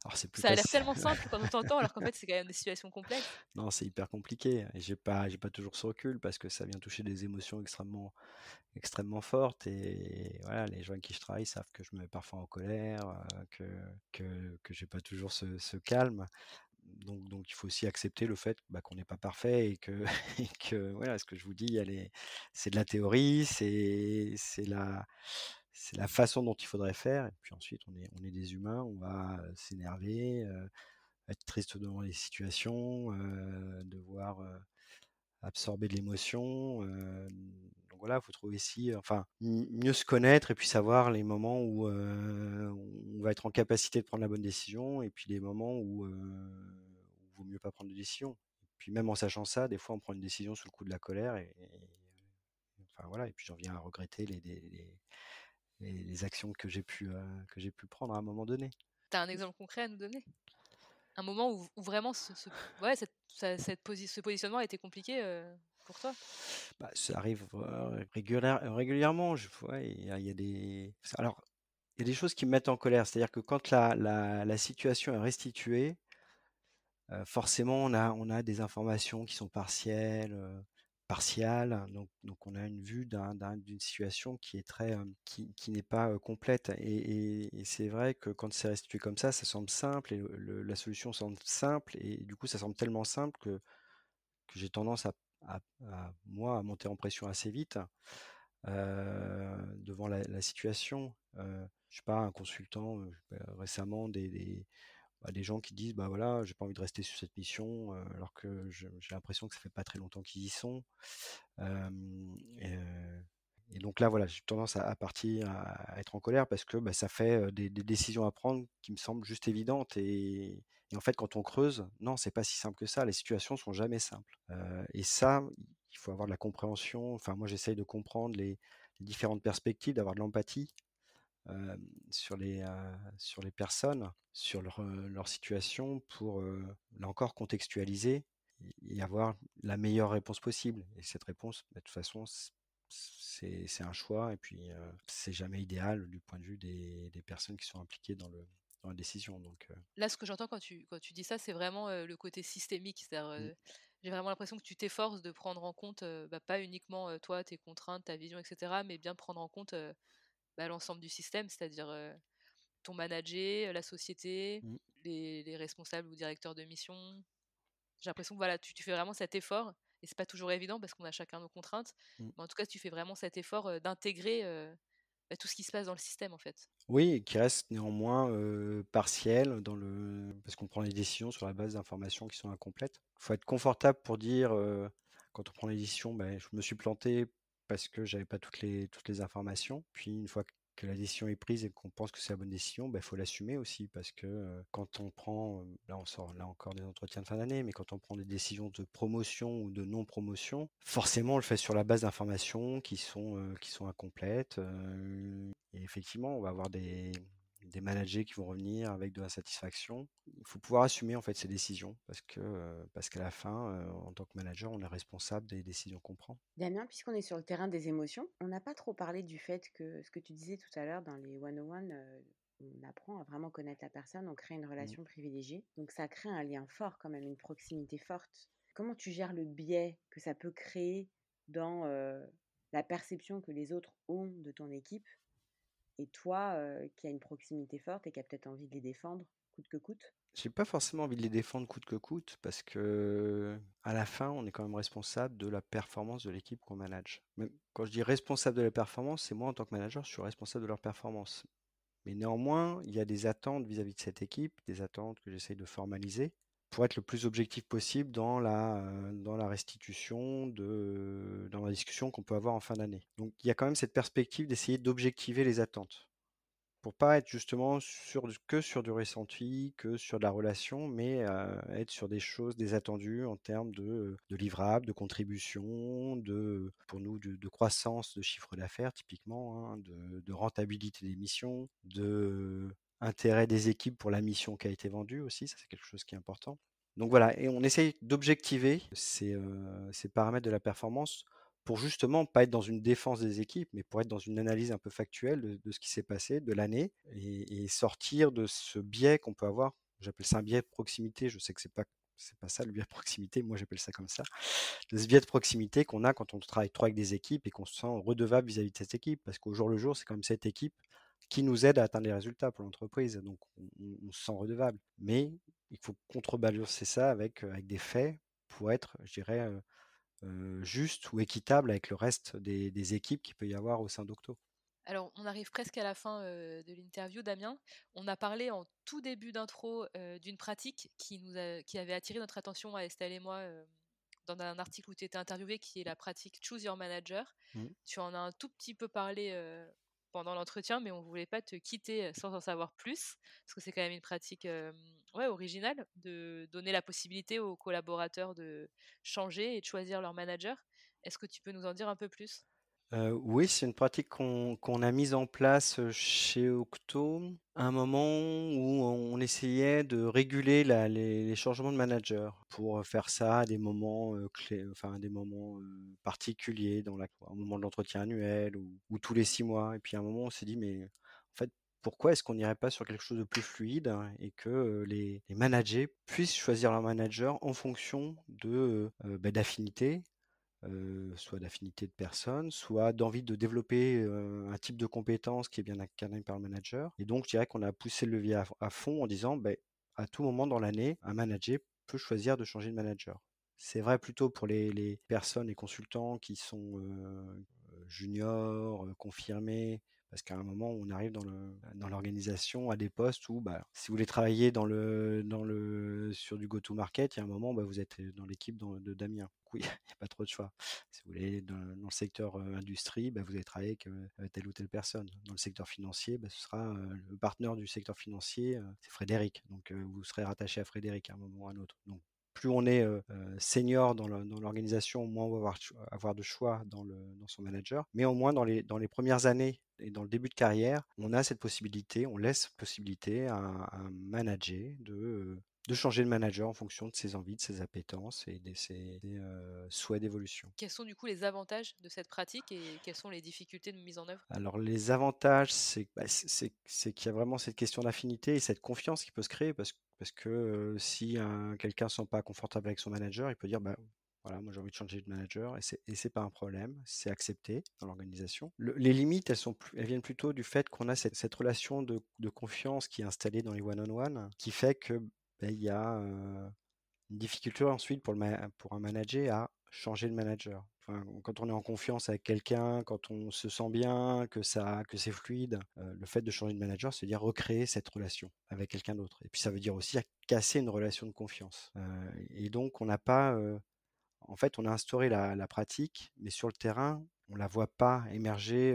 Alors c'est ça a l'air tellement simple quand on t'entend, alors qu'en fait c'est quand même des situations complexes. Non, c'est hyper compliqué. Et j'ai pas, j'ai pas toujours ce recul parce que ça vient toucher des émotions extrêmement, extrêmement fortes. Et voilà, les gens avec qui je travaille savent que je me mets parfois en colère, euh, que que que j'ai pas toujours ce, ce calme donc, il faut aussi accepter le fait bah, qu'on n'est pas parfait et que, voilà, ce que je vous dis, c'est de la théorie, c'est la, façon dont il faudrait faire. Et puis ensuite, on est, on est des humains, on va s'énerver, être triste devant les situations, devoir absorber de l'émotion. Voilà, il faut trouver ici, enfin, mieux se connaître et puis savoir les moments où on va être en capacité de prendre la bonne décision et puis les moments où il vaut mieux pas prendre de décision. Et puis même en sachant ça, des fois on prend une décision sous le coup de la colère et, enfin voilà, et puis j'en viens à regretter les, actions que j'ai pu, pu prendre à un moment donné. Tu as un exemple concret à nous donner? Un moment où, vraiment ce, ouais, cette, cette ce positionnement a été compliqué bah, Ça arrive régulièrement. Je, il y, a des. Alors, il y a des choses qui me mettent en colère. C'est-à-dire que quand la, situation est restituée, forcément, on a, on a des informations qui sont partielles, partiales. Donc, on a une vue d'une situation qui est très, qui, qui n'est pas complète. Et, c'est vrai que quand c'est restitué comme ça, ça semble simple et la solution semble simple. Et du coup, ça semble tellement simple que j'ai tendance à, à, moi, à monter en pression assez vite devant la, situation. Euh, je sais pas, un consultant bah, récemment des bah, des gens qui disent bah voilà j'ai pas envie de rester sur cette mission alors que j'ai l'impression que ça fait pas très longtemps qu'ils y sont et, donc là voilà j'ai tendance à, partir à, être en colère parce que bah, ça fait des, décisions à prendre qui me semblent juste évidentes et, en fait quand on creuse non c'est pas si simple que ça les situations sont jamais simples et ça il faut avoir de la compréhension enfin moi j'essaye de comprendre les différentes perspectives d'avoir de l'empathie sur, les, sur les personnes, sur leur, situation pour, là encore, contextualiser et avoir la meilleure réponse possible. Et cette réponse, bah, de toute façon, c'est un choix et puis c'est jamais idéal du point de vue des, personnes qui sont impliquées dans, le, dans la décision. Donc, Là, ce que j'entends quand tu, quand tu dis ça, c'est vraiment le côté systémique. Mmh. J'ai vraiment l'impression que tu t'efforces de prendre en compte, bah, pas uniquement toi, tes contraintes, ta vision, etc., mais bien prendre en compte bah, l'ensemble du système, c'est-à-dire ton manager, la société, mmh. les, responsables ou directeurs de mission. J'ai l'impression que voilà, tu, fais vraiment cet effort, et c'est pas toujours évident parce qu'on a chacun nos contraintes, mmh. mais en tout cas, tu fais vraiment cet effort d'intégrer tout ce qui se passe dans le système en fait. Oui, qui reste néanmoins partiel dans le parce qu'on prend les décisions sur la base d'informations qui sont incomplètes. Il faut être confortable pour dire quand on prend les décisions, ben, je me suis planté parce que j'avais pas toutes les, toutes les informations. Puis une fois que la décision est prise et qu'on pense que c'est la bonne décision, il bah, faut l'assumer aussi parce que quand on prend, là on sort là encore des entretiens de fin d'année, mais quand on prend des décisions de promotion ou de non-promotion, forcément on le fait sur la base d'informations qui sont, qui sont incomplètes. et effectivement, on va avoir des, des managers qui vont revenir avec de l'insatisfaction. Il faut pouvoir assumer en fait ces décisions parce que parce qu'à la fin, en tant que manager, on est responsable des décisions qu'on prend. Damien, puisqu'on est sur le terrain des émotions, on n'a pas trop parlé du fait que ce que tu disais tout à l'heure dans les 101, on apprend à vraiment connaître la personne, on crée une mmh. relation privilégiée. Donc ça crée un lien fort quand même, une proximité forte. Comment tu gères le biais que ça peut créer dans la perception que les autres ont de ton équipe? Et toi qui as une proximité forte et qui a peut-être envie de les défendre coûte que coûte? J'ai pas forcément envie de les défendre coûte que coûte parce que à la fin, on est quand même responsable de la performance de l'équipe qu'on manage. Quand je dis responsable de la performance, c'est moi en tant que manager, je suis responsable de leur performance. Mais néanmoins, il y a des attentes vis-à-vis de cette équipe, des attentes que j'essaye de formaliser pour être le plus objectif possible dans la, restitution, dans la discussion qu'on peut avoir en fin d'année. Donc il y a quand même cette perspective d'essayer d'objectiver les attentes. Pour pas être justement que sur du ressenti, que sur de la relation, mais être sur des choses, des attendus en termes de, livrables, de contribution, de, pour nous, de, croissance de chiffre d'affaires typiquement, hein, de rentabilité des missions, de intérêt des équipes pour la mission qui a été vendue aussi, ça c'est quelque chose qui est important. Donc voilà, et on essaye d'objectiver ces, ces, paramètres de la performance pour justement pas être dans une défense des équipes, mais pour être dans une analyse un peu factuelle de, ce qui s'est passé, de l'année, et, sortir de ce biais qu'on peut avoir. J'appelle ça un biais de proximité. Je sais que c'est pas c'est pas ça le biais de proximité, moi j'appelle ça comme ça, ce biais de proximité qu'on a quand on travaille trop avec des équipes et qu'on se sent redevable vis-à-vis -vis de cette équipe, parce qu'au jour le jour, c'est même cette équipe qui nous aide à atteindre les résultats pour l'entreprise. Donc, on, se sent redevable. Mais il faut contrebalancer ça avec, avec des faits pour être, je dirais, juste ou équitable avec le reste des, équipes qu'il peut y avoir au sein d'Octo. Alors, on arrive presque à la fin de l'interview, Damien. On a parlé en tout début d'intro d'une pratique qui, nous qui avait attiré notre attention à Estelle et moi dans un article où tu étais interviewé qui est la pratique Choose Your Manager. Mmh. Tu en as un tout petit peu parlé pendant l'entretien, mais on voulait pas te quitter sans en savoir plus, parce que c'est quand même une pratique ouais, originale de donner la possibilité aux collaborateurs de changer et de choisir leur manager. Est-ce que tu peux nous en dire un peu plus? Oui, c'est une pratique qu'on a mise en place chez Octo à un moment où on essayait de réguler les, changements de manager pour faire ça à des moments clés, enfin des moments particuliers, dans la, au moment de l'entretien annuel ou, tous les six mois. Et puis à un moment, on s'est dit, mais en fait, pourquoi est-ce qu'on n'irait pas sur quelque chose de plus fluide et que les, managers puissent choisir leur manager en fonction de bah, d'affinités soit d'affinité de personnes, soit d'envie de développer un type de compétence qui est bien incarné par le manager. Et donc, je dirais qu'on a poussé le levier à, fond en disant, ben, à tout moment dans l'année, un manager peut choisir de changer de manager. C'est vrai plutôt pour les, personnes et consultants qui sont juniors, confirmés, parce qu'à un moment, on arrive dans, le, dans l'organisation à des postes où, bah, si vous voulez travailler dans le, dans le, sur du go-to-market, il y a un moment, bah, vous êtes dans l'équipe de Damien. Il n'y a pas trop de choix. Si vous voulez, dans, le secteur industrie, bah, vous allez travailler avec telle ou telle personne. Dans le secteur financier, bah, ce sera le partenaire du secteur financier, c'est Frédéric. Donc, vous serez rattaché à Frédéric à un moment ou à un autre. Plus on est senior dans l'organisation, moins on va avoir, de choix dans, son manager. Mais au moins, dans les, premières années et dans le début de carrière, on a cette possibilité, on laisse possibilité à un manager de, changer de manager en fonction de ses envies, de ses appétences et de ses souhaits d'évolution. Quels sont du coup les avantages de cette pratique et quelles sont les difficultés de mise en œuvre? Alors les avantages, c'est bah, qu'il y a vraiment cette question d'affinité et cette confiance qui peut se créer parce que parce que si quelqu'un ne se sent pas confortable avec son manager, il peut dire bah, voilà, moi j'ai envie de changer de manager et c'est, n'est pas un problème, c'est accepté dans l'organisation. les limites, elles, sont, elles viennent plutôt du fait qu'on a cette, relation de, confiance qui est installée dans les one-on-one, qui fait que bah, il y a une difficulté ensuite pour, le, pour un manager à changer de manager quand on est en confiance avec quelqu'un, quand on se sent bien, que ça, que c'est fluide, euh, le fait de changer de manager, c'est dire recréer cette relation avec quelqu'un d'autre. Et puis ça veut dire aussi casser une relation de confiance. Euh, et donc on n'a pas, euh, en fait, on a instauré la, la, pratique, mais sur le terrain, on la voit pas émerger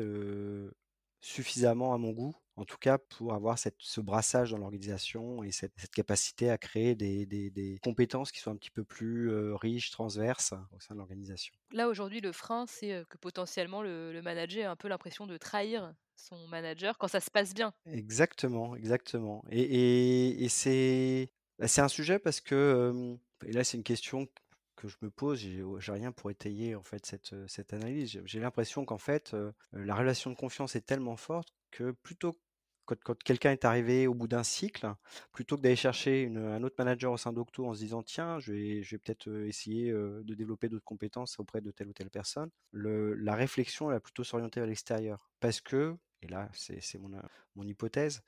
suffisamment à mon goût en tout cas pour avoir cette, ce brassage dans l'organisation et cette, capacité à créer des, compétences qui soient un petit peu plus riches, transverses au sein de l'organisation. Là aujourd'hui, le frein, c'est que potentiellement le, manager a un peu l'impression de trahir son manager quand ça se passe bien. Exactement, exactement. Et, et, c'est bah, c'est un sujet parce que, et là c'est une question que je me pose, j'ai rien pour étayer en fait cette, cette analyse. J'ai l'impression qu'en fait, la relation de confiance est tellement forte que plutôt quand, quelqu'un est arrivé au bout d'un cycle, plutôt que d'aller chercher un autre manager au sein d'Octo en se disant tiens, je vais, je vais peut-être essayer de développer d'autres compétences auprès de telle ou telle personne, la réflexion elle va plutôt s'orienter vers l'extérieur. Parce que, et là c'est mon, mon hypothèse,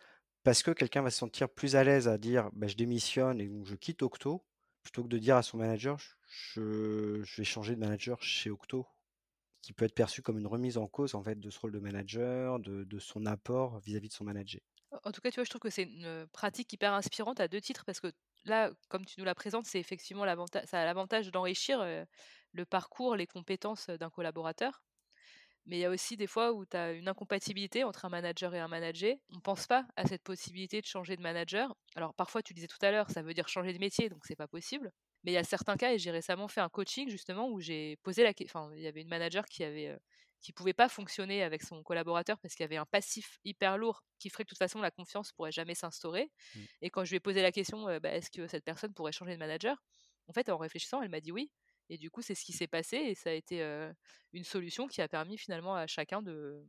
parce que quelqu'un va se sentir plus à l'aise à dire bah, je démissionne et je quitte Octo, plutôt que de dire à son manager je, vais changer de manager chez Octo qui peut être perçu comme une remise en cause en fait de ce rôle de manager, de, son apport vis-à-vis de son manager. En tout cas, tu vois, je trouve que c'est une pratique hyper inspirante à deux titres parce que là, comme tu nous la présentes, c'est effectivement ça a l'avantage d'enrichir le parcours, les compétences d'un collaborateur. Mais il y a aussi des fois où tu as une incompatibilité entre un manager et un manager. On ne pense pas à cette possibilité de changer de manager. Alors parfois, tu disais tout à l'heure, ça veut dire changer de métier, donc c'est pas possible. Mais il y a certains cas, et j'ai récemment fait un coaching justement où j'ai posé la question. Enfin, il y avait une manager qui avait qui pouvait pas fonctionner avec son collaborateur parce qu'il y avait un passif hyper lourd qui ferait que de toute façon la confiance pourrait jamais s'instaurer. Mmh. Et quand je lui ai posé la question, bah, est-ce que cette personne pourrait changer de manager? En fait, en réfléchissant, elle m'a dit oui. Et du coup, c'est ce qui s'est passé et ça a été une solution qui a permis finalement à chacun de,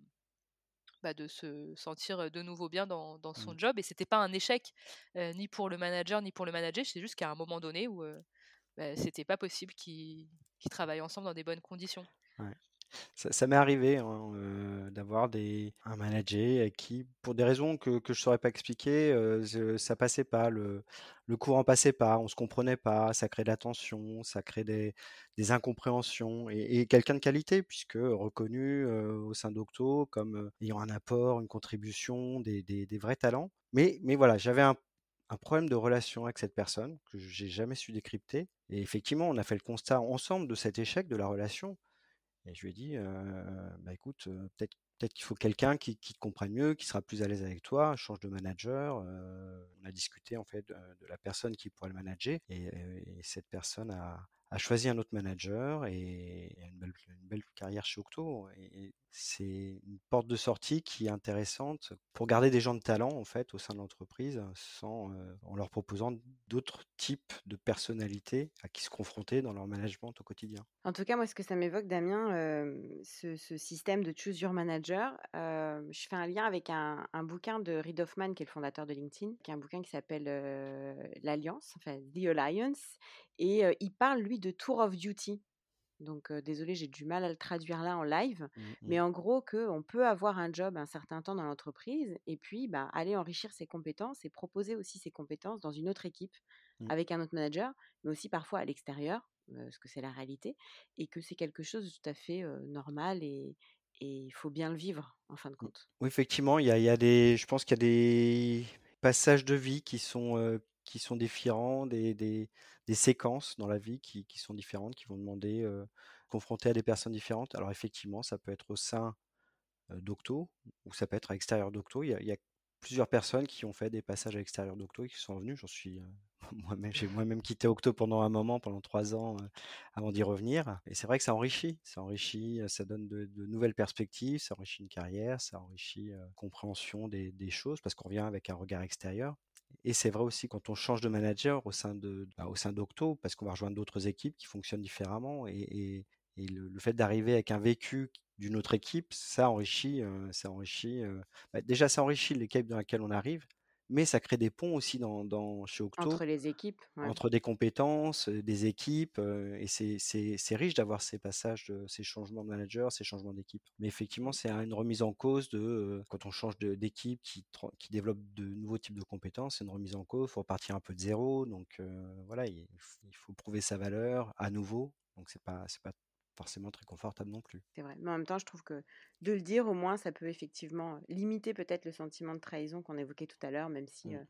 bah, de se sentir de nouveau bien dans, son mmh. job. Et c'était pas un échec ni pour le manager ni pour le manager. C'est juste qu'à un moment donné où bah, c'était pas possible qu'ils travaillent ensemble dans des bonnes conditions. Ça, m'est arrivé hein, d'avoir des, un manager qui, pour des raisons que, je ne saurais pas expliquer, ça passait pas, le, le courant passait pas, on se comprenait pas, ça crée de la tension, ça crée des, des incompréhensions. Et, quelqu'un de qualité, puisque reconnu au sein d'Octo comme ayant un apport, une contribution, des, des, des, vrais talents. Mais, mais voilà, j'avais un un problème de relation avec cette personne que j'ai jamais su décrypter. Et effectivement, on a fait le constat ensemble de cet échec de la relation. Et je lui ai dit, bah écoute, peut-être peut-être qu'il faut quelqu'un qui, te comprenne mieux, qui sera plus à l'aise avec toi, change de manager. on a discuté en fait de, la personne qui pourrait le manager et cette personne a, a choisi un autre manager et, une, belle, une, belle, carrière chez Octo. Et, c'est une porte de sortie qui est intéressante pour garder des gens de talent en fait au sein de l'entreprise, sans euh, en leur proposant d'autres types de personnalités à qui se confronter dans leur management au quotidien. En tout cas, moi, ce que ça m'évoque, Damien, ce, système de choose your manager, je fais un lien avec un, bouquin de Reid Hoffman, qui est le fondateur de LinkedIn, qui est un bouquin qui s'appelle l'Alliance, enfin The Alliance, et il parle lui de Tour of Duty. Donc désolé, j'ai du mal à le traduire là en live, mmh, mmh. mais en gros que on peut avoir un job un certain temps dans l'entreprise et puis bah, aller enrichir ses compétences et proposer aussi ses compétences dans une autre équipe mmh. avec un autre manager, mais aussi parfois à l'extérieur, parce que c'est la réalité, et que c'est quelque chose de tout à fait normal et il faut bien le vivre en fin de compte. Oui, effectivement, il y a, y a des, je pense qu'il y a des passages de vie qui sont qui sont différents, des, des, des, séquences dans la vie qui, qui, sont différentes, qui vont demander euh, confronter à des personnes différentes. Alors effectivement, ça peut être au sein d'Octo ou ça peut être à l'extérieur d'Octo. Il, y a plusieurs personnes qui ont fait des passages à l'extérieur d'Octo et qui sont revenus. J'en suis moi-même, j'ai moi-même quitté Octo pendant un moment, pendant trois ans, avant d'y revenir. Et c'est vrai que ça enrichit, ça enrichit, ça donne de, de, nouvelles perspectives, ça enrichit une carrière, ça enrichit euh, compréhension des, des choses parce qu'on revient avec un regard extérieur. Et c'est vrai aussi quand on change de manager au sein de, bah, au sein d'Octo, parce qu'on va rejoindre d'autres équipes qui fonctionnent différemment. Et, le, fait d'arriver avec un vécu d'une autre équipe, ça enrichit, ça enrichit. Bah, déjà, ça enrichit l'équipe dans laquelle on arrive, mais ça crée des ponts aussi dans, dans chez Octo. Entre les équipes. Entre des compétences, des équipes. et c'est riche d'avoir ces passages, ces changements de manager, ces changements d'équipe. Mais effectivement, c'est une remise en cause de quand on change d'équipe qui, qui développe de nouveaux types de compétences, c'est une remise en cause. Il faut repartir un peu de zéro. Donc voilà, il, il, faut prouver sa valeur à nouveau. Donc c'est pas, c'est pas forcément très confortable non plus. C'est vrai. Mais en même temps, je trouve que de le dire, au moins, ça peut effectivement limiter peut-être le sentiment de trahison qu'on évoquait tout à l'heure, même si mmh.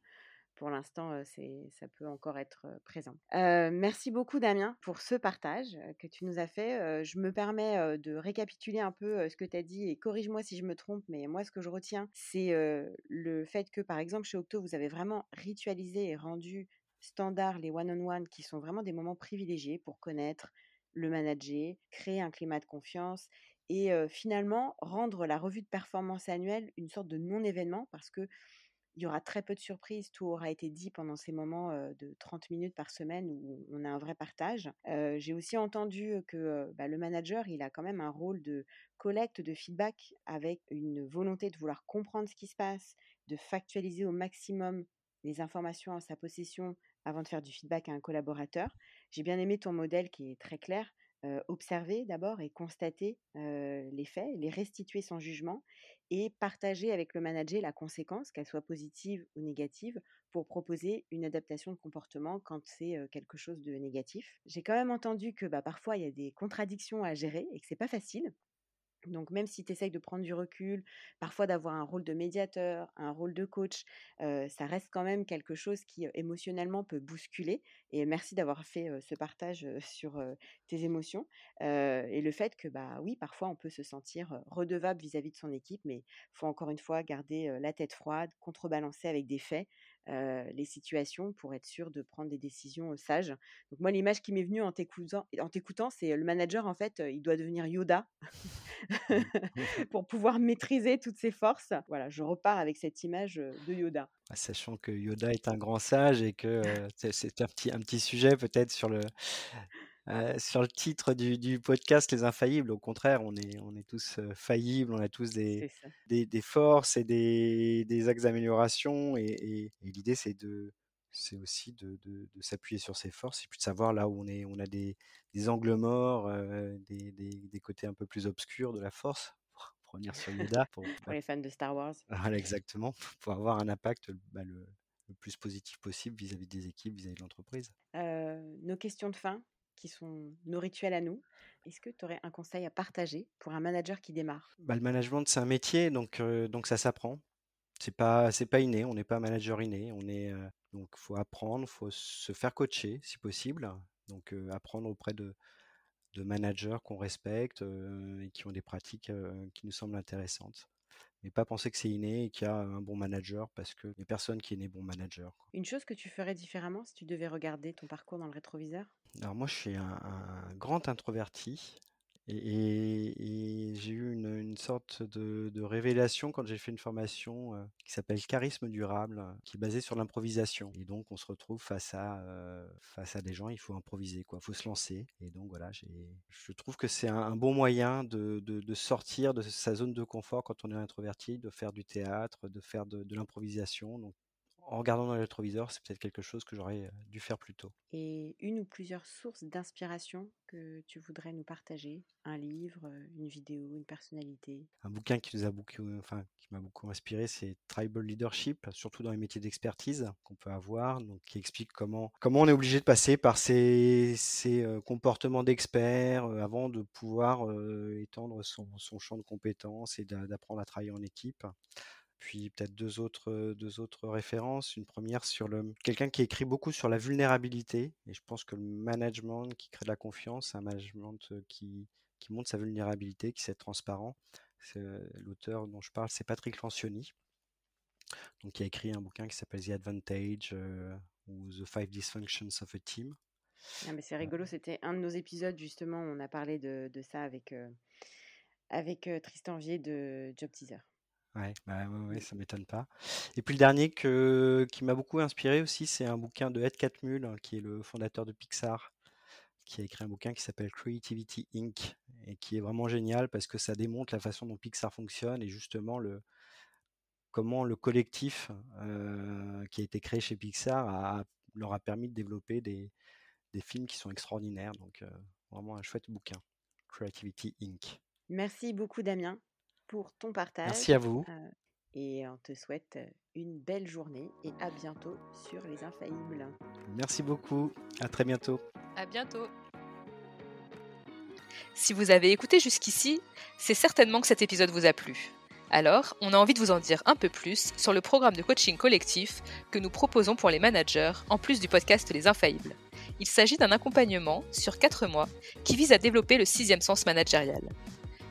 pour l'instant, c'est, ça peut encore être présent. merci beaucoup, Damien, pour ce partage que tu nous as fait. je me permets de récapituler un peu ce que tu as dit et corrige-moi si je me trompe, mais moi, ce que je retiens, c'est le fait que, par exemple, chez Octo, vous avez vraiment ritualisé et rendu standard les one-on-one qui sont vraiment des moments privilégiés pour connaître le manager, créer un climat de confiance et finalement rendre la revue de performance annuelle une sorte de non-événement parce que il y aura très peu de surprises, tout aura été dit pendant ces moments de 30 minutes par semaine où on a un vrai partage. J'ai aussi entendu que bah, le manager, il a quand même un rôle de collecte de feedback avec une volonté de vouloir comprendre ce qui se passe, de factualiser au maximum les informations en sa possession avant de faire du feedback à un collaborateur. J'ai bien aimé ton modèle qui est très clair. observer d'abord et constater les faits, les restituer sans jugement et partager avec le manager la conséquence, qu'elle soit positive ou négative, pour proposer une adaptation de comportement quand c'est quelque chose de négatif. J'ai quand même entendu que bah, parfois il y a des contradictions à gérer et que c'est pas facile. Donc même si tu essayes de prendre du recul, parfois d'avoir un rôle de médiateur, un rôle de coach, ça reste quand même quelque chose qui émotionnellement peut bousculer. Et merci d'avoir fait ce partage sur tes émotions et le fait que bah oui, parfois on peut se sentir redevable vis-à-vis de son équipe, mais faut encore une fois garder la tête froide, contrebalancer avec des faits les situations pour être sûr de prendre des décisions sages. Donc moi, l'image qui m'est venue en t'écoutant, c'est le manager, en fait, il doit devenir Yoda pour pouvoir maîtriser toutes ses forces. Voilà, je repars avec cette image de Yoda. Ah, sachant que Yoda est un grand sage et que c'est un petit, un petit sujet peut-être sur le, sur le titre du, podcast Les Infaillibles. Au contraire, on est, on est tous faillibles, on a tous des, des, forces et des, des axes d'amélioration. Et, l'idée, c'est de c'est aussi de, de, s'appuyer sur ses forces et puis de savoir là où on est on a des, des angles morts des, des, côtés un peu plus obscurs de la force pour, revenir sur Yoda pour, les fans de Star Wars voilà, exactement pour avoir un impact bah, le, le, plus positif possible vis-à-vis des équipes vis-à-vis de l'entreprise nos questions de fin? Qui sont nos rituels à nous. Est-ce que tu aurais un conseil à partager pour un manager qui démarre? Bah, Le management, c'est un métier, donc, donc ça s'apprend. C'est pas c'est pas inné, on n'est pas manager inné, on est Donc, faut apprendre, faut se faire coacher si possible. Donc, apprendre auprès de, de managers qu'on respecte et qui ont des pratiques qui nous semblent intéressantes. Mais pas penser que c'est inné et qu'il y a un bon manager parce qu'il n'y a personne qui est né bon manager. Une chose que tu ferais différemment si tu devais regarder ton parcours dans le rétroviseur? Alors moi je suis un grand introverti et, j'ai eu une, sorte de, révélation quand j'ai fait une formation euh, qui s'appelle Charisme durable, qui est basée sur l'improvisation. Et donc, on se retrouve face à, euh, face à des gens, il faut improviser, il faut se lancer. Et donc, voilà, je trouve que c'est un, bon moyen de, sortir de sa zone de confort quand on est introverti, de faire du théâtre, de faire de, de l'improvisation. En regardant dans le rétroviseur, c'est peut-être quelque chose que j'aurais dû faire plus tôt. Et une ou plusieurs sources d'inspiration que tu voudrais nous partager? Un livre, une vidéo, une personnalité? Un bouquin qui nous a beaucoup, enfin, qui m'a beaucoup inspiré, c'est Tribal Leadership, surtout dans les métiers d'expertise qu'on peut avoir, donc qui explique comment comment on est obligé de passer par ces, ces comportements d'experts avant de pouvoir étendre son, son champ de compétences et d'apprendre à travailler en équipe puis peut-être deux autres, deux autres références. Une première sur le quelqu'un qui écrit beaucoup sur la vulnérabilité. Et je pense que le management qui crée de la confiance, un management qui, qui montre sa vulnérabilité, qui sait être transparent. L'auteur dont je parle, c'est Patrick Lancioni. Donc, qui a écrit un bouquin qui s'appelle The Advantage ou The Five Dysfunctions of a Team. Ah, c'est rigolo, c'était un de nos épisodes justement, on a parlé de, de ça avec, avec Tristan Vier de Job Teaser. Ouais, bah, ouais, ça m'étonne pas. Et puis le dernier que, qui m'a beaucoup inspiré aussi, c'est un bouquin de Ed Catmull, hein, qui est le fondateur de Pixar, qui a écrit un bouquin qui s'appelle Creativity Inc. et qui est vraiment génial parce que ça démontre la façon dont Pixar fonctionne et justement le, comment le collectif euh, qui a été créé chez Pixar a, leur a permis de développer des, des films qui sont extraordinaires. Donc euh, vraiment un chouette bouquin, Creativity Inc. Merci beaucoup Damien pour ton partage. Merci à vous. et on te souhaite une belle journée et à bientôt sur Les Infaillibles. Merci beaucoup. À très bientôt. À bientôt. Si vous avez écouté jusqu'ici, c'est certainement que cet épisode vous a plu. Alors, on a envie de vous en dire un peu plus sur le programme de coaching collectif que nous proposons pour les managers, en plus du podcast Les Infaillibles. Il s'agit d'un accompagnement sur 4 mois qui vise à développer le sixième sens managérial.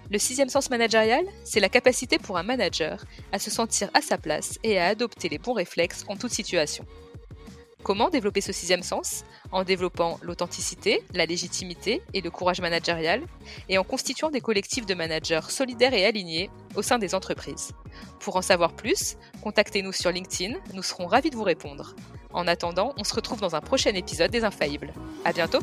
Le sixième sens managérial, c'est la capacité pour un manager à se sentir à sa place et à adopter les bons réflexes en toute situation. Comment développer ce sixième sens? En développant l'authenticité, la légitimité et le courage managérial, et en constituant des collectifs de managers solidaires et alignés au sein des entreprises. Pour en savoir plus, contactez-nous sur LinkedIn, nous serons ravis de vous répondre. En attendant, on se retrouve dans un prochain épisode des Infaillibles. À bientôt!